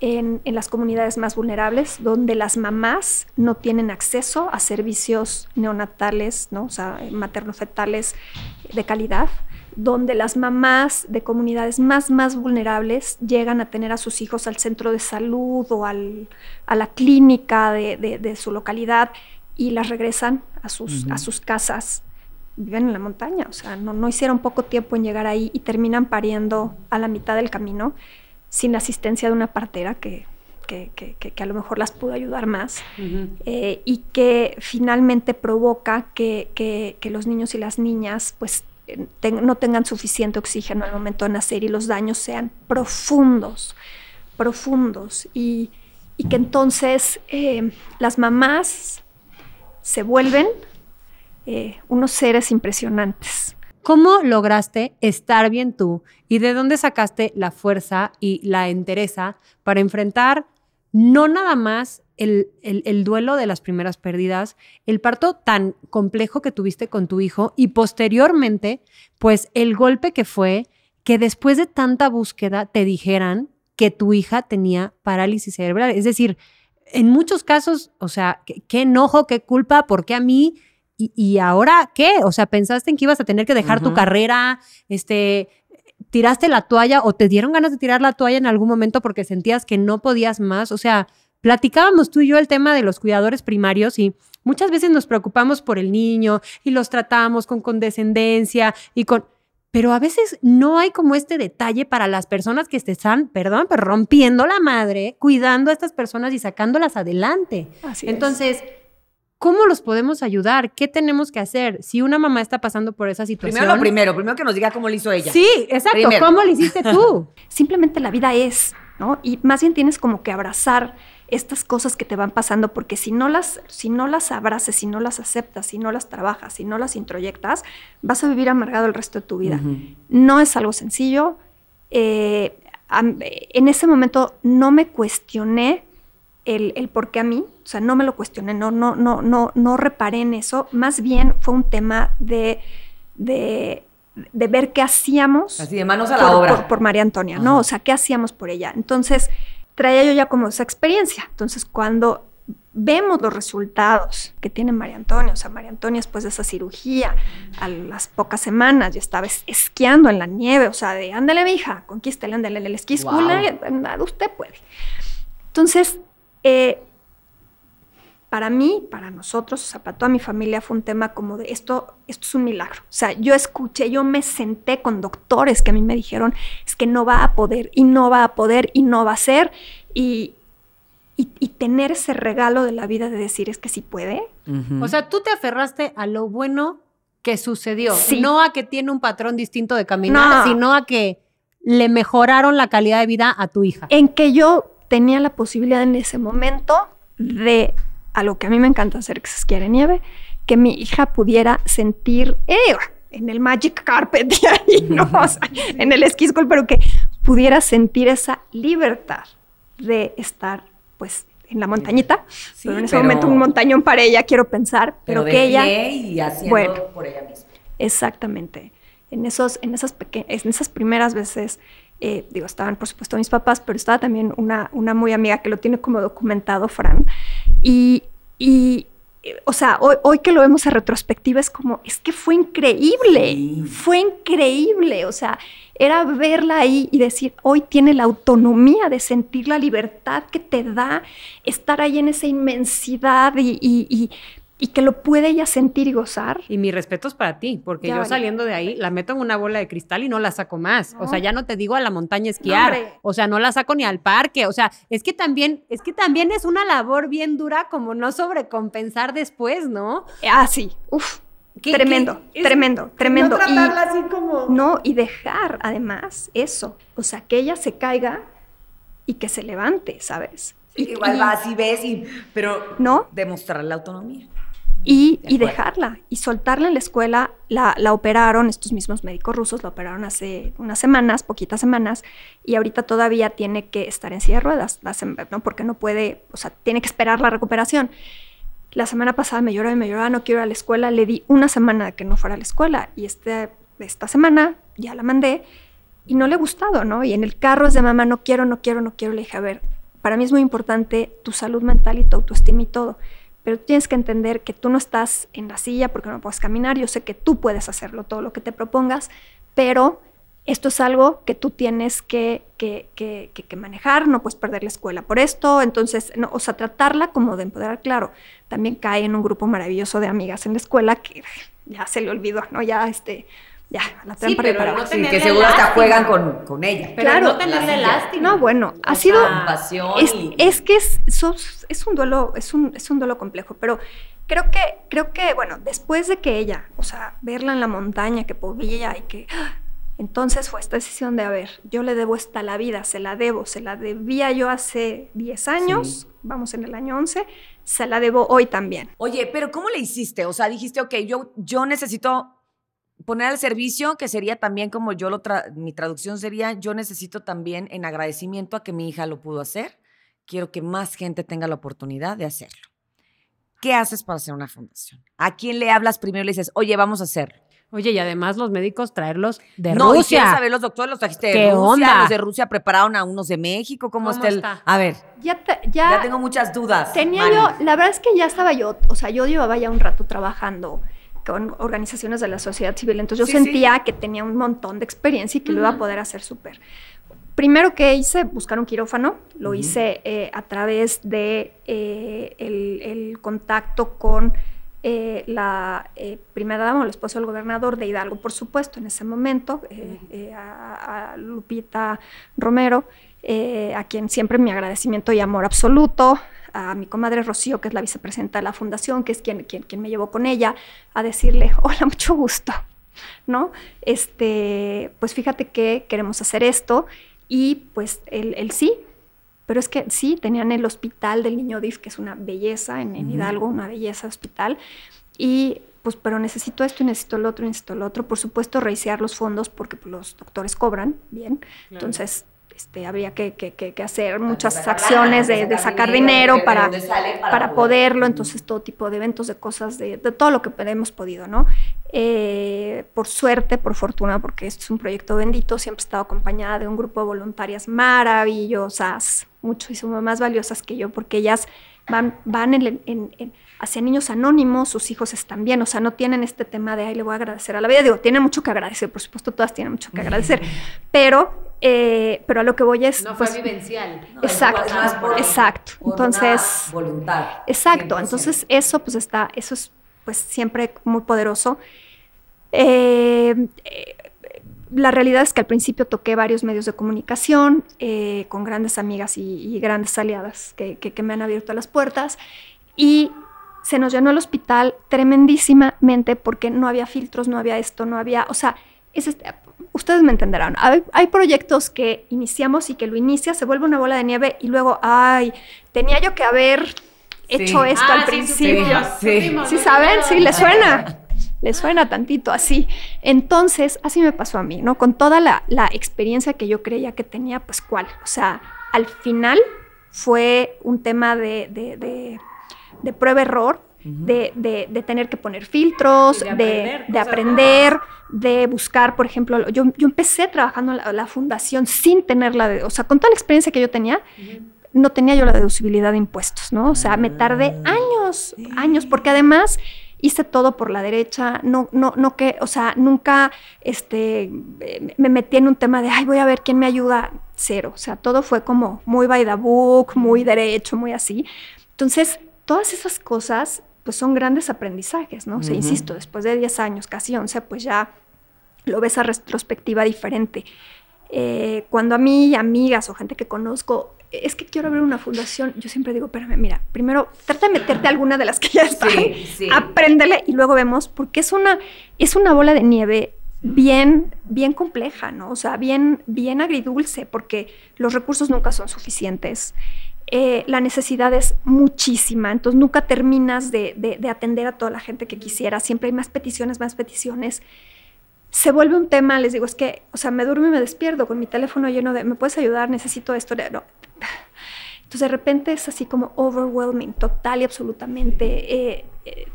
en, las comunidades más vulnerables, donde las mamás no tienen acceso a servicios neonatales, ¿no? o sea, materno-fetales de calidad, donde las mamás de comunidades más, más vulnerables llegan a tener a sus hijos al centro de salud o al, a la clínica de, su localidad y las regresan a sus, a sus casas. Viven en la montaña, o sea, no, no hicieron poco tiempo en llegar ahí y terminan pariendo a la mitad del camino sin la asistencia de una partera que, que, que, a lo mejor las pudo ayudar más eh, y que finalmente provoca que, los niños y las niñas pues no tengan suficiente oxígeno al momento de nacer y los daños sean profundos, profundos y, que entonces eh, las mamás se vuelven eh, unos seres impresionantes. ¿Cómo lograste estar bien tú y de dónde sacaste la fuerza y la entereza para enfrentar no nada más el, el, duelo de las primeras pérdidas, el parto tan complejo que tuviste con tu hijo y posteriormente, pues el golpe que fue que después de tanta búsqueda te dijeran que tu hija tenía parálisis cerebral? Es decir, en muchos casos, o sea, qué, enojo, qué culpa, ¿por qué a mí? Y, ahora qué? O sea, pensaste en que ibas a tener que dejar tu carrera, este, tiraste la toalla o te dieron ganas de tirar la toalla en algún momento porque sentías que no podías más. O sea, platicábamos tú y yo el tema de los cuidadores primarios y muchas veces nos preocupamos por el niño y los tratamos con condescendencia y con... Pero a veces no hay como este detalle para las personas que te están, perdón, pero rompiendo la madre, cuidando a estas personas y sacándolas adelante. Así Entonces, ¿Cómo los podemos ayudar? ¿Qué tenemos que hacer si una mamá está pasando por esa situación? Primero lo primero, primero que nos diga cómo lo hizo ella. Sí, exacto. ¿Cómo lo hiciste tú? Simplemente la vida es, ¿no? Y más bien tienes como que abrazar estas cosas que te van pasando, porque si no las, si no las abraces, si no las aceptas, si no las trabajas, si no las introyectas, vas a vivir amargado el resto de tu vida. No es algo sencillo. Eh, en ese momento no me cuestioné el, el por qué a mí, o sea, no me lo cuestioné, no, no, no, no, no reparé en eso, más bien fue un tema de, de, ver qué hacíamos. Así de manos a la obra. Por, María Antonia, ¿no? O sea, qué hacíamos por ella. Entonces, traía yo ya como esa experiencia. Entonces, cuando vemos los resultados que tiene María Antonia, o sea, María Antonia después de esa cirugía, a las pocas semanas ya estaba esquiando en la nieve, o sea, de ándale, mija, conquístele, ándale, el esquí usted puede. Entonces, eh, para mí, para nosotros, o sea, para toda mi familia fue un tema como de esto, esto es un milagro. O sea, yo escuché, yo me senté con doctores que a mí me dijeron, es que no va a poder y no va a poder y no va a ser. Y, y, tener ese regalo de la vida de decir es que sí puede. O sea, tú te aferraste a lo bueno que sucedió, no a que tiene un patrón distinto de caminar, sino a que le mejoraron la calidad de vida a tu hija. En que yo tenía la posibilidad en ese momento de, a lo que a mí me encanta hacer, que se esquiar en nieve, que mi hija pudiera sentir eh, en el Magic Carpet ahí, ¿no? en el esquí school, pero que pudiera sentir esa libertad de estar, pues, en la montañita, pero en ese momento un montañón para ella, quiero pensar, pero, que ella... y haciendo por ella misma. Exactamente. En, esos, en, esas en esas primeras veces eh, digo, estaban por supuesto mis papás, pero estaba también una, una muy amiga que lo tiene como documentado, Fran. Y, y o sea, hoy, hoy, que lo vemos a retrospectiva es como, es que fue increíble, fue increíble, o sea, era verla ahí y decir, hoy tiene la autonomía de sentir la libertad que te da estar ahí en esa inmensidad y, y y que lo puede ella sentir y gozar. Y mi respeto es para ti, porque yo saliendo de ahí la meto en una bola de cristal y no la saco más. O sea, ya no te digo a la montaña esquiar, o sea, no la saco ni al parque, o sea, es que también es que también es una labor bien dura como no sobrecompensar después, ¿no? Ah, sí. Uf. tremendo, tremendo, tremendo. No tratarla así como No, y dejar además eso, o sea, que ella se caiga y que se levante, ¿sabes? igual vas y ves y pero no demostrar la autonomía y, dejarla y soltarla en la escuela. La, operaron, estos mismos médicos rusos la operaron hace unas semanas, poquitas semanas, y ahorita todavía tiene que estar en silla de ruedas, ¿no? porque no puede, o sea, tiene que esperar la recuperación. La semana pasada me lloraba y me lloraba, no quiero ir a la escuela, le di una semana de que no fuera a la escuela y este, esta semana ya la mandé y no le ha gustado, ¿no? Y en el carro es de mamá, no quiero, no quiero, no quiero, le dije, a ver, para mí es muy importante tu salud mental y tu autoestima y todo pero tienes que entender que tú no estás en la silla porque no puedes caminar. Yo sé que tú puedes hacerlo, todo lo que te propongas, pero esto es algo que tú tienes que, manejar, no puedes perder la escuela por esto, entonces, no, o sea, tratarla como de empoderar, claro, también cae en un grupo maravilloso de amigas en la escuela que ya se le olvidó, ¿no? Ya, este, ya, la Sí, trampa pero para no. Sí, que seguro hasta juegan con, con ella. Pero Claro. no tenerle lástima. No, bueno, ha O sido... sea, Es, y- es que es, sos- es un duelo, es un, es un duelo complejo, pero creo que, creo que, bueno, después de que ella, o sea, verla en la montaña, que podía y que... ¡ah! Entonces fue esta decisión de, a ver, yo le debo esta la vida, se la debo, se la debía yo hace 10 años, vamos en el año 11, se la debo hoy también. Oye, pero ¿cómo le hiciste? O sea, dijiste, ok, yo, yo necesito poner al servicio, que sería también como yo lo, tra- mi traducción sería, yo necesito también en agradecimiento a que mi hija lo pudo hacer, quiero que más gente tenga la oportunidad de hacerlo. ¿Qué haces para hacer una fundación? ¿A quién le hablas primero y le dices, oye, vamos a hacerlo? Oye, y además los médicos traerlos de no, Rusia. saber los doctores, los trajiste de ¿Qué Rusia, onda? los de Rusia prepararon a unos de México, ¿cómo, ¿Cómo está el...? está? A ver, Ya, te- ya, ya, tengo muchas dudas. Tenía yo, la verdad es que ya estaba yo, o sea, yo llevaba ya un rato trabajando con organizaciones de la sociedad civil, entonces yo sí. sentía que tenía un montón de experiencia y que lo iba a poder hacer súper. Primero que hice, buscar un quirófano, lo hice eh, a través de eh, el, el contacto con eh, la eh, primera dama, o el esposo del gobernador de Hidalgo, por supuesto, en ese momento, a, a Lupita Romero, eh, a quien siempre mi agradecimiento y amor absoluto, a mi comadre Rocío, que es la vicepresidenta de la fundación, que es quien, quien, quien me llevó con ella, a decirle, hola, mucho gusto, ¿no? Este, pues fíjate que queremos hacer esto y pues el, el sí, pero es que sí, tenían el hospital del niño DIF, que es una belleza en, en. Hidalgo, una belleza hospital, y pues, pero necesito esto y necesito lo otro y necesito lo otro. Por supuesto, reisear los fondos porque pues, los doctores cobran bien, entonces este, habría que, que- que- que hacer muchas acciones de, de sacar dinero, para, para para poder. poderlo, entonces todo tipo de eventos, de cosas, de, de todo lo que hemos podido, ¿no? Eh, por suerte, por fortuna, porque esto es un proyecto bendito, siempre he estado acompañada de un grupo de voluntarias maravillosas, muchísimo más valiosas que yo, porque ellas van, van en- en- en- hacia niños anónimos, sus hijos están bien, o sea, no tienen este tema de, ay, le voy a agradecer a la vida, digo, tienen mucho que agradecer, por supuesto, todas tienen mucho que agradecer, pero, eh, pero a lo que voy es, No fue pues, vivencial. No, exacto, por- exacto, por entonces... una voluntad. Exacto, 100%. entonces eso pues está, eso es pues siempre muy poderoso. Eh, eh, la realidad es que al principio toqué varios medios de comunicación eh, con grandes amigas y, y grandes aliadas que, que- que me han abierto las puertas y se nos llenó el hospital tremendísimamente porque no había filtros, no había esto, no había, o sea, es este- ustedes me entenderán. Hay, hay proyectos que iniciamos y que lo inicia, se vuelve una bola de nieve y luego, ay, tenía yo que haber hecho Sí. esto Ah, al sí, principio. supimos, sí. supimos, ¿Sí saben? Sí, les suena. Les suena tantito así. Entonces, así me pasó a mí, ¿no? Con toda la, la experiencia que yo creía que tenía, pues, ¿cuál? O sea, al final fue un tema de, de, de, de prueba-error, de, de- de tener que poner filtros, de de, aprender aprender, de buscar, por ejemplo, yo, yo empecé trabajando en la, la fundación sin tenerla, de, o sea, con toda la experiencia que yo tenía, no tenía yo la deducibilidad de impuestos, ¿no? O sea, me tardé Ah. años, años, porque además hice todo por la derecha, no, no, no que, o sea, nunca este, me metí en un tema de, ay, voy a ver quién me ayuda, cero, o sea, todo fue como muy by the book, muy derecho, muy así. Entonces, todas esas cosas, pues son grandes aprendizajes, ¿no? O sea, insisto, después de 10 años, casi 11, pues ya lo ves a retrospectiva diferente. Eh, cuando a mí, amigas o gente que conozco, es que quiero abrir una fundación, yo siempre digo, espérame, mira, primero trata de meterte a alguna de las que ya están, Sí, sí. apréndele y luego vemos, porque es una, es una bola de nieve bien, bien compleja, ¿no? O sea, bien, bien agridulce, porque los recursos nunca son suficientes. Eh, la necesidad es muchísima, entonces nunca terminas de, de- de atender a toda la gente que quisiera, siempre hay más peticiones, más peticiones. Se vuelve un tema, les digo, es que, o sea, me duermo y me despierto con mi teléfono lleno de, ¿me puedes ayudar? Necesito esto. No. Entonces de repente es así como overwhelming, total y absolutamente. eh, eh,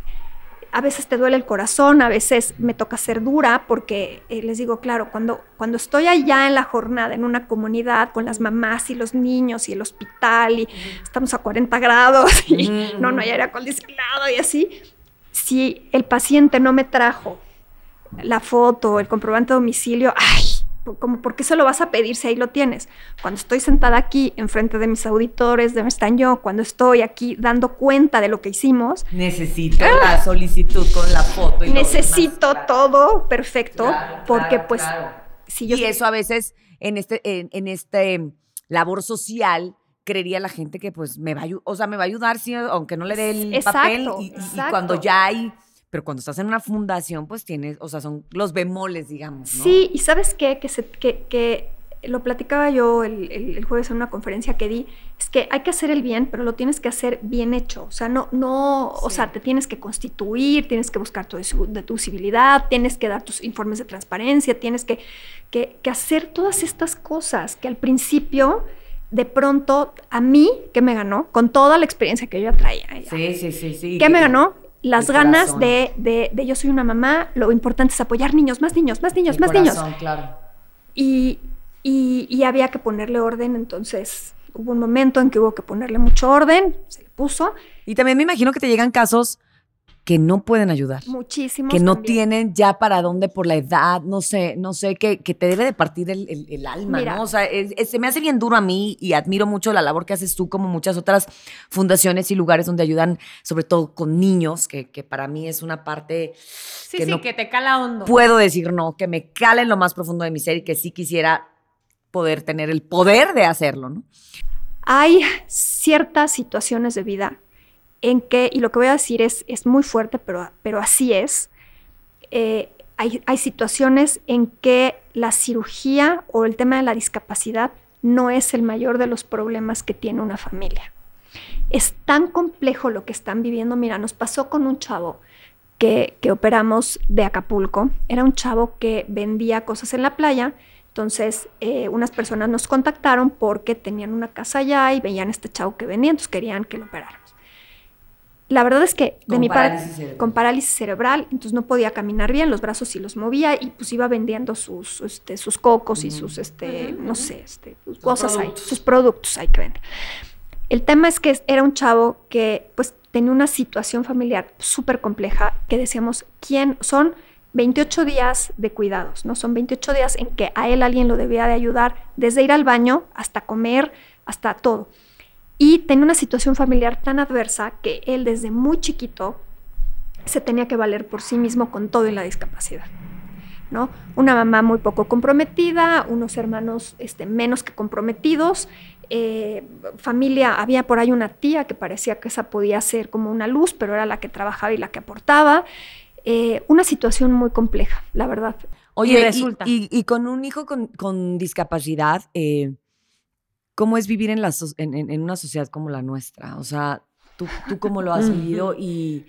a veces te duele el corazón, a veces me toca ser dura, porque eh, les digo, claro, cuando, cuando estoy allá en la jornada, en una comunidad, con las mamás y los niños y el hospital, y estamos a 40 grados, y no, no hay aire acondicionado y así, si el paciente no me trajo la foto, el comprobante de domicilio, ay, como, ¿por qué se lo vas a pedir si ahí lo tienes? Cuando estoy sentada aquí enfrente de mis auditores, de están yo, cuando estoy aquí dando cuenta de lo que hicimos. Necesito la solicitud con la foto. Y necesito todo perfecto, porque pues... Si yo y eso a veces en este, en, este labor social creería la gente que pues me va a, o sea, me va a ayudar, sí, aunque no le dé el papel. y cuando ya hay pero cuando estás en una fundación, pues tienes, o sea, son los bemoles, digamos. ¿no? Sí, y sabes qué, que, se, que, lo platicaba yo el, jueves en una conferencia que di, es que hay que hacer el bien, pero lo tienes que hacer bien hecho. O sea, no, no, o sea, te tienes que constituir, tienes que buscar tu, de tu civilidad, tienes que dar tus informes de transparencia, tienes que, que, que hacer todas estas cosas que al principio de pronto a mí, ¿qué me ganó? Con toda la experiencia que yo ya traía. Sí, sí, sí, sí. ¿Qué me ganó? Las ganas de, de, yo soy una mamá, lo importante es apoyar niños, más niños, más niños, más niños. Claro. Y, y, y, había que ponerle orden, entonces hubo un momento en que hubo que ponerle mucho orden, se le puso. Y también me imagino que te llegan casos que no pueden ayudar. Muchísimos. Que no tienen ya para dónde por la edad, no sé, no sé, que, que te debe de partir el, el, alma, ¿no? O sea, se me hace bien duro a mí y admiro mucho la labor que haces tú, como muchas otras fundaciones y lugares donde ayudan, sobre todo con niños, que, que para mí es una parte. Sí, que sí, que te cala hondo. Puedo decir no, que me cala en lo más profundo de mi ser y que sí quisiera poder tener el poder de hacerlo, ¿no? Hay ciertas situaciones de vida en que, y lo que voy a decir es, es muy fuerte, pero, pero así es, eh, hay, hay, situaciones en que la cirugía o el tema de la discapacidad no es el mayor de los problemas que tiene una familia. Es tan complejo lo que están viviendo. Mira, nos pasó con un chavo que, que operamos de Acapulco. Era un chavo que vendía cosas en la playa. Entonces, eh, unas personas nos contactaron porque tenían una casa allá y veían a este chavo que vendía, entonces querían que lo operaran la verdad es que de mi parte, con parálisis cerebral, entonces no podía caminar bien, los brazos sí los movía y pues iba vendiendo sus, este, sus cocos y sus, este, no sé, este, cosas ahí, sus productos hay que vender. El tema es que era un chavo que pues tenía una situación familiar súper compleja que decíamos, ¿quién? Son 28 días de cuidados, ¿no? Son 28 días en que a él alguien lo debía de ayudar desde ir al baño hasta comer, hasta todo y tenía una situación familiar tan adversa que él desde muy chiquito se tenía que valer por sí mismo con todo y la discapacidad. ¿no? Una mamá muy poco comprometida, unos hermanos este, menos que comprometidos, eh, familia, había por ahí una tía que parecía que esa podía ser como una luz, pero era la que trabajaba y la que aportaba. Eh, una situación muy compleja, la verdad. Oye, y, y, con un hijo con, con discapacidad, eh, cómo es vivir en, la, en, una sociedad como la nuestra. O sea, tú, tú cómo lo has vivido y,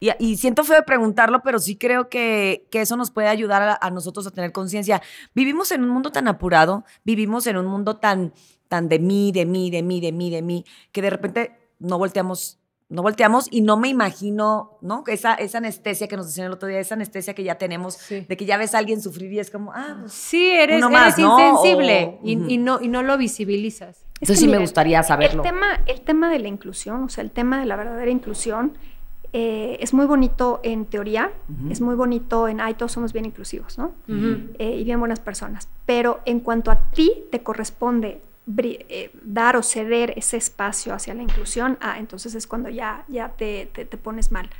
y, siento feo de preguntarlo, pero sí creo que, que eso nos puede ayudar a, nosotros a tener conciencia. Vivimos en un mundo tan apurado, vivimos en un mundo tan, tan de mí, de mí, de mí, de mí, de mí, que de repente no volteamos no volteamos y no me imagino, ¿no? Esa, esa anestesia que nos decían el otro día, esa anestesia que ya tenemos, de que ya ves a alguien sufrir y es como, ah, pues, sí, eres, insensible y, no, y no lo visibilizas. Eso sí me gustaría saberlo. El tema, el tema de la inclusión, o sea, el tema de la verdadera inclusión, eh, es muy bonito en teoría, es muy bonito en, ay, todos somos bien inclusivos, ¿no? Eh, y bien buenas personas. Pero en cuanto a ti te corresponde eh, dar o ceder ese espacio hacia la inclusión, ah, entonces es cuando ya, ya te, te, pones mal.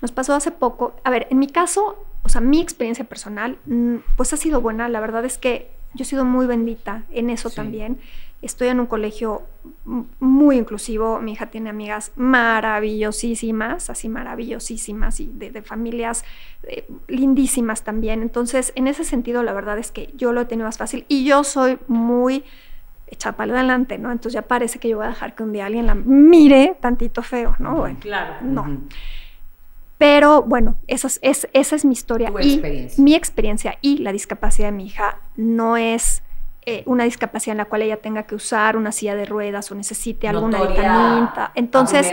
Nos pasó hace poco, a ver, en mi caso, o sea, mi experiencia personal, mm, pues ha sido buena. La verdad es que yo he sido muy bendita en eso también. Estoy en un colegio muy inclusivo. Mi hija tiene amigas maravillosísimas, así maravillosísimas, y de, familias eh, lindísimas también. Entonces, en ese sentido, la verdad es que yo lo he tenido más fácil. Y yo soy muy echar para adelante, ¿no? Entonces ya parece que yo voy a dejar que un día alguien la mire tantito feo, ¿no? Bueno, claro. No. Pero bueno, esa es, esa es mi historia. Tu y experiencia. mi experiencia y la discapacidad de mi hija no es eh, una discapacidad en la cual ella tenga que usar una silla de ruedas o necesite alguna vitamina. Entonces,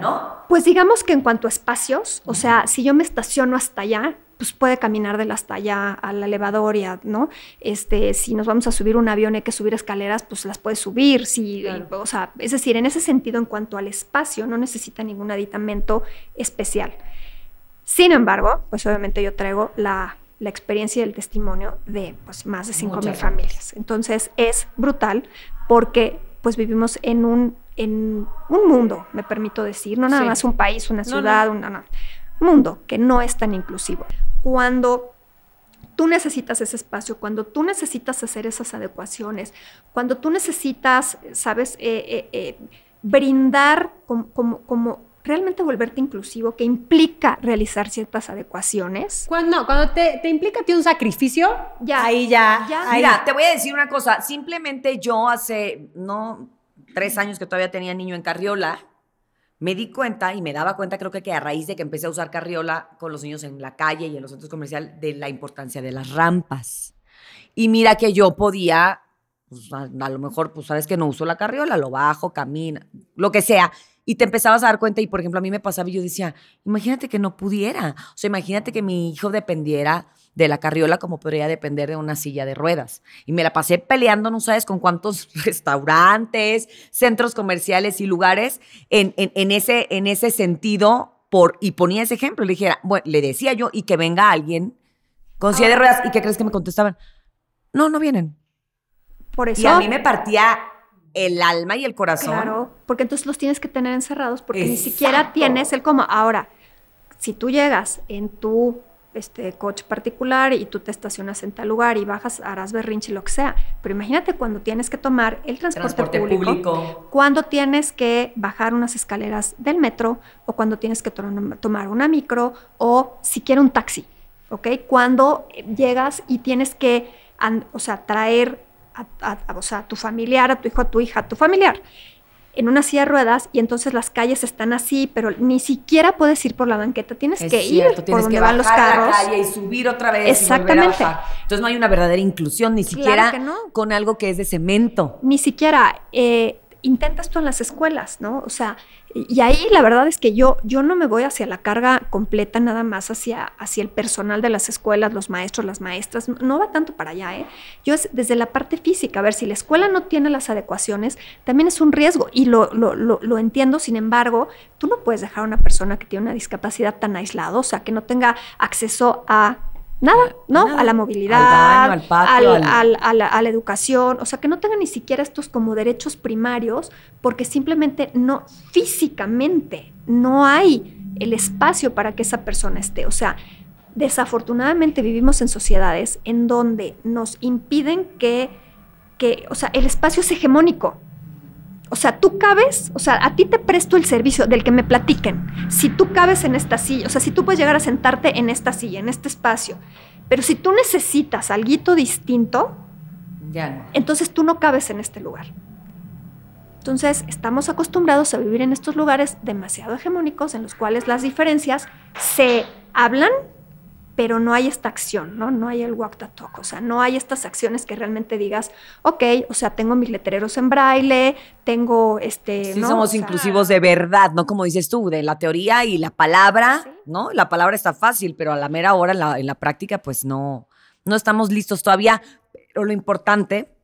¿no? pues digamos que en cuanto a espacios, o sea, si yo me estaciono hasta allá, pues puede caminar de la hasta al elevador, ya, ¿no? Este, si nos vamos a subir un avión y hay que subir escaleras, pues las puede subir, sí, o sea, es decir, en ese sentido, en cuanto al espacio, no necesita ningún aditamento especial. Sin embargo, pues obviamente yo traigo la la experiencia y el testimonio de pues, más de 5.000 familias. Entonces es brutal porque pues vivimos en un, en un mundo, me permito decir, no nada más un país, una ciudad, un mundo que no es tan inclusivo. Cuando tú necesitas ese espacio, cuando tú necesitas hacer esas adecuaciones, cuando tú necesitas, sabes, eh, eh, eh, brindar como, como, realmente volverte inclusivo, que implica realizar ciertas adecuaciones. Cuando, cuando te, te implica un sacrificio, ya, ahí ya. Mira, te voy a decir una cosa, simplemente yo hace, no, tres años que todavía tenía niño en Carriola, me di cuenta y me daba cuenta, creo que, que a raíz de que empecé a usar carriola con los niños en la calle y en los centros comerciales, de la importancia de las rampas. Y mira que yo podía, pues, a, lo mejor, pues sabes que no uso la carriola, lo bajo, camina, lo que sea. Y te empezabas a dar cuenta y, por ejemplo, a mí me pasaba y yo decía, imagínate que no pudiera. O sea, imagínate que mi hijo dependiera de la carriola como podría depender de una silla de ruedas. Y me la pasé peleando, no sabes con cuántos restaurantes, centros comerciales y lugares en, en, ese, en ese sentido. Por, y ponía ese ejemplo, le, dijera, bueno, le decía yo, y que venga alguien con silla de ah. ruedas, ¿y qué crees que me contestaban? No, no vienen. Por eso. Y a mí me partía el alma y el corazón. Claro, porque entonces los tienes que tener encerrados, porque ni siquiera tienes el cómo. Ahora, si tú llegas en tu este coche particular y tú te estacionas en tal lugar y bajas, harás berrinche, lo que sea. Pero imagínate cuando tienes que tomar el transporte, público, cuando tienes que bajar unas escaleras del metro o cuando tienes que tomar una micro o siquiera un taxi, ¿ok? Cuando llegas y tienes que, o sea, traer a, o sea, tu familiar, a tu hijo, a tu hija, a tu familiar en una silla de ruedas y entonces las calles están así, pero ni siquiera puedes ir por la banqueta, tienes que ir por donde van los carros. La calle y subir otra vez. Exactamente. Entonces no hay una verdadera inclusión, ni siquiera con algo que es de cemento. Ni siquiera. Eh, intentas tú en las escuelas, ¿no? O sea, y ahí la verdad es que yo, yo no me voy hacia la carga completa, nada más hacia, hacia el personal de las escuelas, los maestros, las maestras, no va tanto para allá, ¿eh? Yo es desde la parte física, a ver, si la escuela no tiene las adecuaciones, también es un riesgo y lo, lo, lo, lo entiendo, sin embargo, tú no puedes dejar a una persona que tiene una discapacidad tan aislada, o sea, que no tenga acceso a Nada, ¿no? A la movilidad, al, patio, a, la, educación, o sea, que no tengan ni siquiera estos como derechos primarios, porque simplemente no, físicamente, no hay el espacio para que esa persona esté. O sea, desafortunadamente vivimos en sociedades en donde nos impiden que, que o sea, el espacio es hegemónico. O sea, tú cabes, o sea, a ti te presto el servicio del que me platiquen. Si tú cabes en esta silla, o sea, si tú puedes llegar a sentarte en esta silla, en este espacio, pero si tú necesitas algo distinto, ya entonces tú no cabes en este lugar. Entonces, estamos acostumbrados a vivir en estos lugares demasiado hegemónicos en los cuales las diferencias se hablan pero no hay esta acción, ¿no? No hay el walk the talk, o sea, no hay estas acciones que realmente digas, ok, o sea, tengo mis letreros en braille, tengo este, sí, somos inclusivos de verdad, ¿no? Como dices tú, de la teoría y la palabra, ¿no? La palabra está fácil, pero a la mera hora, en la, en la práctica, pues no, no estamos listos todavía, pero lo importante,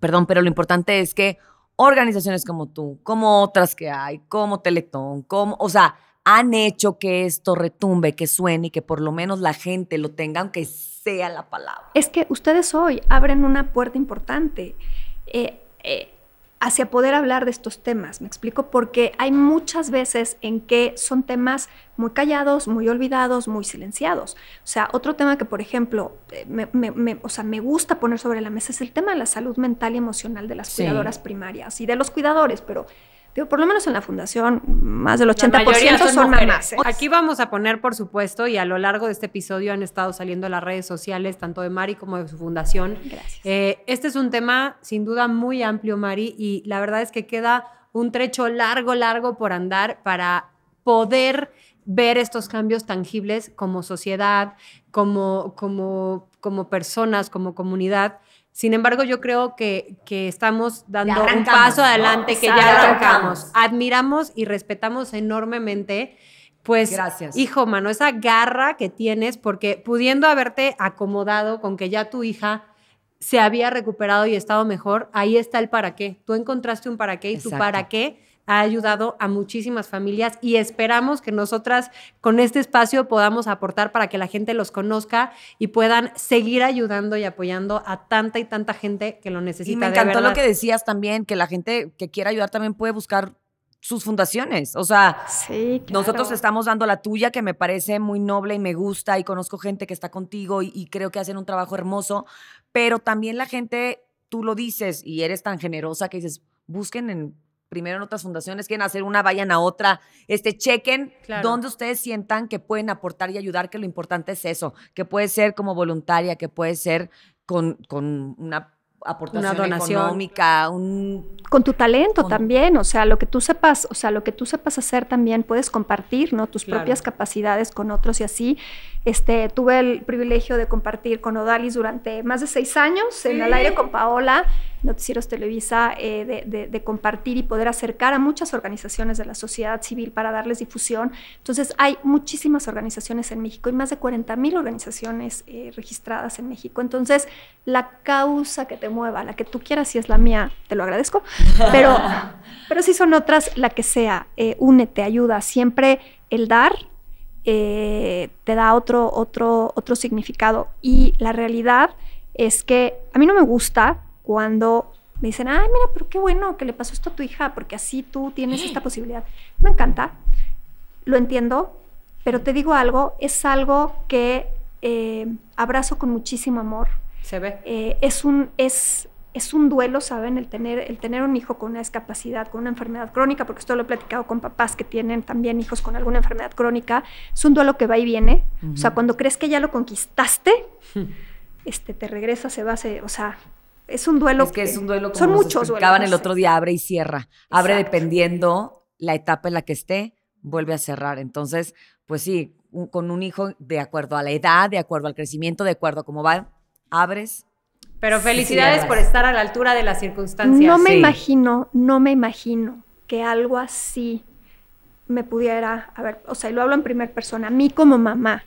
perdón, pero lo importante es que organizaciones como tú, como otras que hay, como Teletón, como, o sea, han hecho que esto retumbe, que suene y que por lo menos la gente lo tenga, aunque sea la palabra. Es que ustedes hoy abren una puerta importante eh, eh, hacia poder hablar de estos temas. Me explico porque hay muchas veces en que son temas muy callados, muy olvidados, muy silenciados. O sea, otro tema que, por ejemplo, eh, me, o sea, me gusta poner sobre la mesa es el tema de la salud mental y emocional de las cuidadoras primarias y de los cuidadores, pero por lo menos en la fundación, más del 80% son, son mamás. ¿eh? Aquí vamos a poner, por supuesto, y a lo largo de este episodio han estado saliendo las redes sociales, tanto de Mari como de su fundación. Gracias. Eh, este es un tema sin duda muy amplio, Mari, y la verdad es que queda un trecho largo, largo por andar para poder ver estos cambios tangibles como sociedad, como, como, como personas, como comunidad. Sin embargo, yo creo que, que estamos dando un paso adelante, que ya arrancamos. Admiramos y respetamos enormemente pues, Gracias. hijo, mano, esa garra que tienes, porque pudiendo haberte acomodado con que ya tu hija se había recuperado y estado mejor, ahí está el para qué. Tú encontraste un para qué y tu para qué ha ayudado a muchísimas familias y esperamos que nosotras con este espacio podamos aportar para que la gente los conozca y puedan seguir ayudando y apoyando a tanta y tanta gente que lo necesita. Y me encantó lo que decías también, que la gente que quiera ayudar también puede buscar sus fundaciones. O sea, nosotros estamos dando la tuya, que me parece muy noble y me gusta, y conozco gente que está contigo y, creo que hacen un trabajo hermoso, pero también la gente, tú lo dices y eres tan generosa que dices, busquen en primero en otras fundaciones, quieren hacer una, vayan a otra, este, chequen donde ustedes sientan que pueden aportar y ayudar, que lo importante es eso, que puede ser como voluntaria, que puede ser con, con una aportación una donación. económica, un con tu talento también, o sea, lo que tú sepas, o sea, lo que tú sepas hacer también puedes compartir, ¿no? Tus propias capacidades con otros y así. Este, tuve el privilegio de compartir con Odalis durante más de seis años en el aire con Paola Noticieros Televisa, eh, de, compartir y poder acercar a muchas organizaciones de la sociedad civil para darles difusión. Entonces, hay muchísimas organizaciones en México y más de 40 mil organizaciones eh, registradas en México. Entonces, la causa que te mueva, la que tú quieras, si es la mía, te lo agradezco, pero, pero si son otras, la que sea, eh, únete, ayuda. Siempre el dar te da otro, otro, otro significado. Y la realidad es que a mí no me gusta cuando me dicen, ay, mira, pero qué bueno que le pasó esto a tu hija, porque así tú tienes esta posibilidad. Me encanta, lo entiendo, pero te digo algo, es algo que eh, abrazo con muchísimo amor. Se ve. Eh, es, un, es, es un duelo, ¿saben? El tener, el tener un hijo con una discapacidad, con una enfermedad crónica, porque esto lo he platicado con papás que tienen también hijos con alguna enfermedad crónica, es un duelo que va y viene. O sea, cuando crees que ya lo conquistaste, este, te regresa, se va, se, o sea, es un duelo. Es que, es un duelo como son muchos duelos. el otro día, abre y cierra. Abre dependiendo la etapa en la que esté, vuelve a cerrar. Entonces, pues sí, con un hijo de acuerdo a la edad, de acuerdo al crecimiento, de acuerdo a cómo va, abres. Pero felicidades por estar a la altura de las circunstancias. No me imagino, no me imagino que algo así me pudiera, a ver, o sea, y lo hablo en primera persona, a mí como mamá,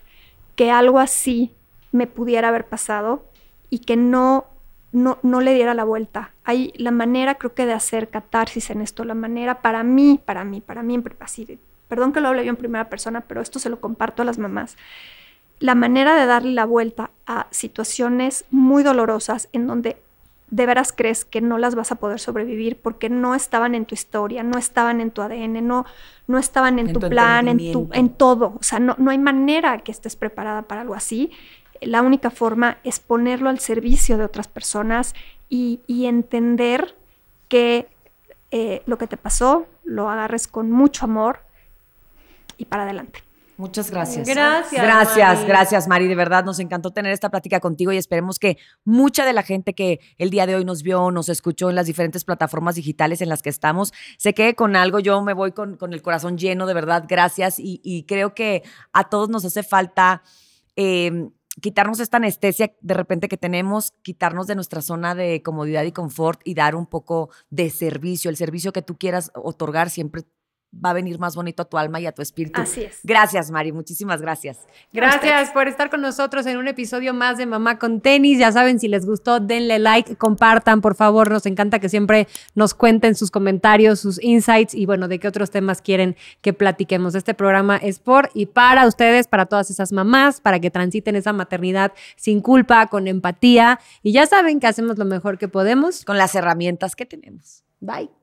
que algo así me pudiera haber pasado y que no no, no le diera la vuelta. Hay la manera, creo que, de hacer catarsis en esto, la manera para mí, para mí, para mí, así, perdón que lo hable yo en primera persona, pero esto se lo comparto a las mamás. La manera de darle la vuelta a situaciones muy dolorosas en donde de veras crees que no las vas a poder sobrevivir porque no estaban en tu historia, no estaban en tu ADN, no, no estaban en, tu, plan, en, tu, en todo. O sea, no, no hay manera que estés preparada para algo así la única forma es ponerlo al servicio de otras personas y, entender que eh, lo que te pasó lo agarres con mucho amor y para adelante. Muchas gracias. Gracias. Gracias, Mari. gracias, Mari. De verdad, nos encantó tener esta plática contigo y esperemos que mucha de la gente que el día de hoy nos vio, nos escuchó en las diferentes plataformas digitales en las que estamos, se quede con algo. Yo me voy con, el corazón lleno, de verdad, gracias. Y, creo que a todos nos hace falta. Eh, quitarnos esta anestesia de repente que tenemos, quitarnos de nuestra zona de comodidad y confort y dar un poco de servicio, el servicio que tú quieras otorgar siempre va a venir más bonito a tu alma y a tu espíritu. Así es. Gracias, Mari. Muchísimas gracias. Gracias por estar con nosotros en un episodio más de Mamá con Tenis. Ya saben, si les gustó, denle like, compartan, por favor. Nos encanta que siempre nos cuenten sus comentarios, sus insights y bueno, de qué otros temas quieren que platiquemos. Este programa es por y para ustedes, para todas esas mamás, para que transiten esa maternidad sin culpa, con empatía. Y ya saben que hacemos lo mejor que podemos. Con las herramientas que tenemos. Bye.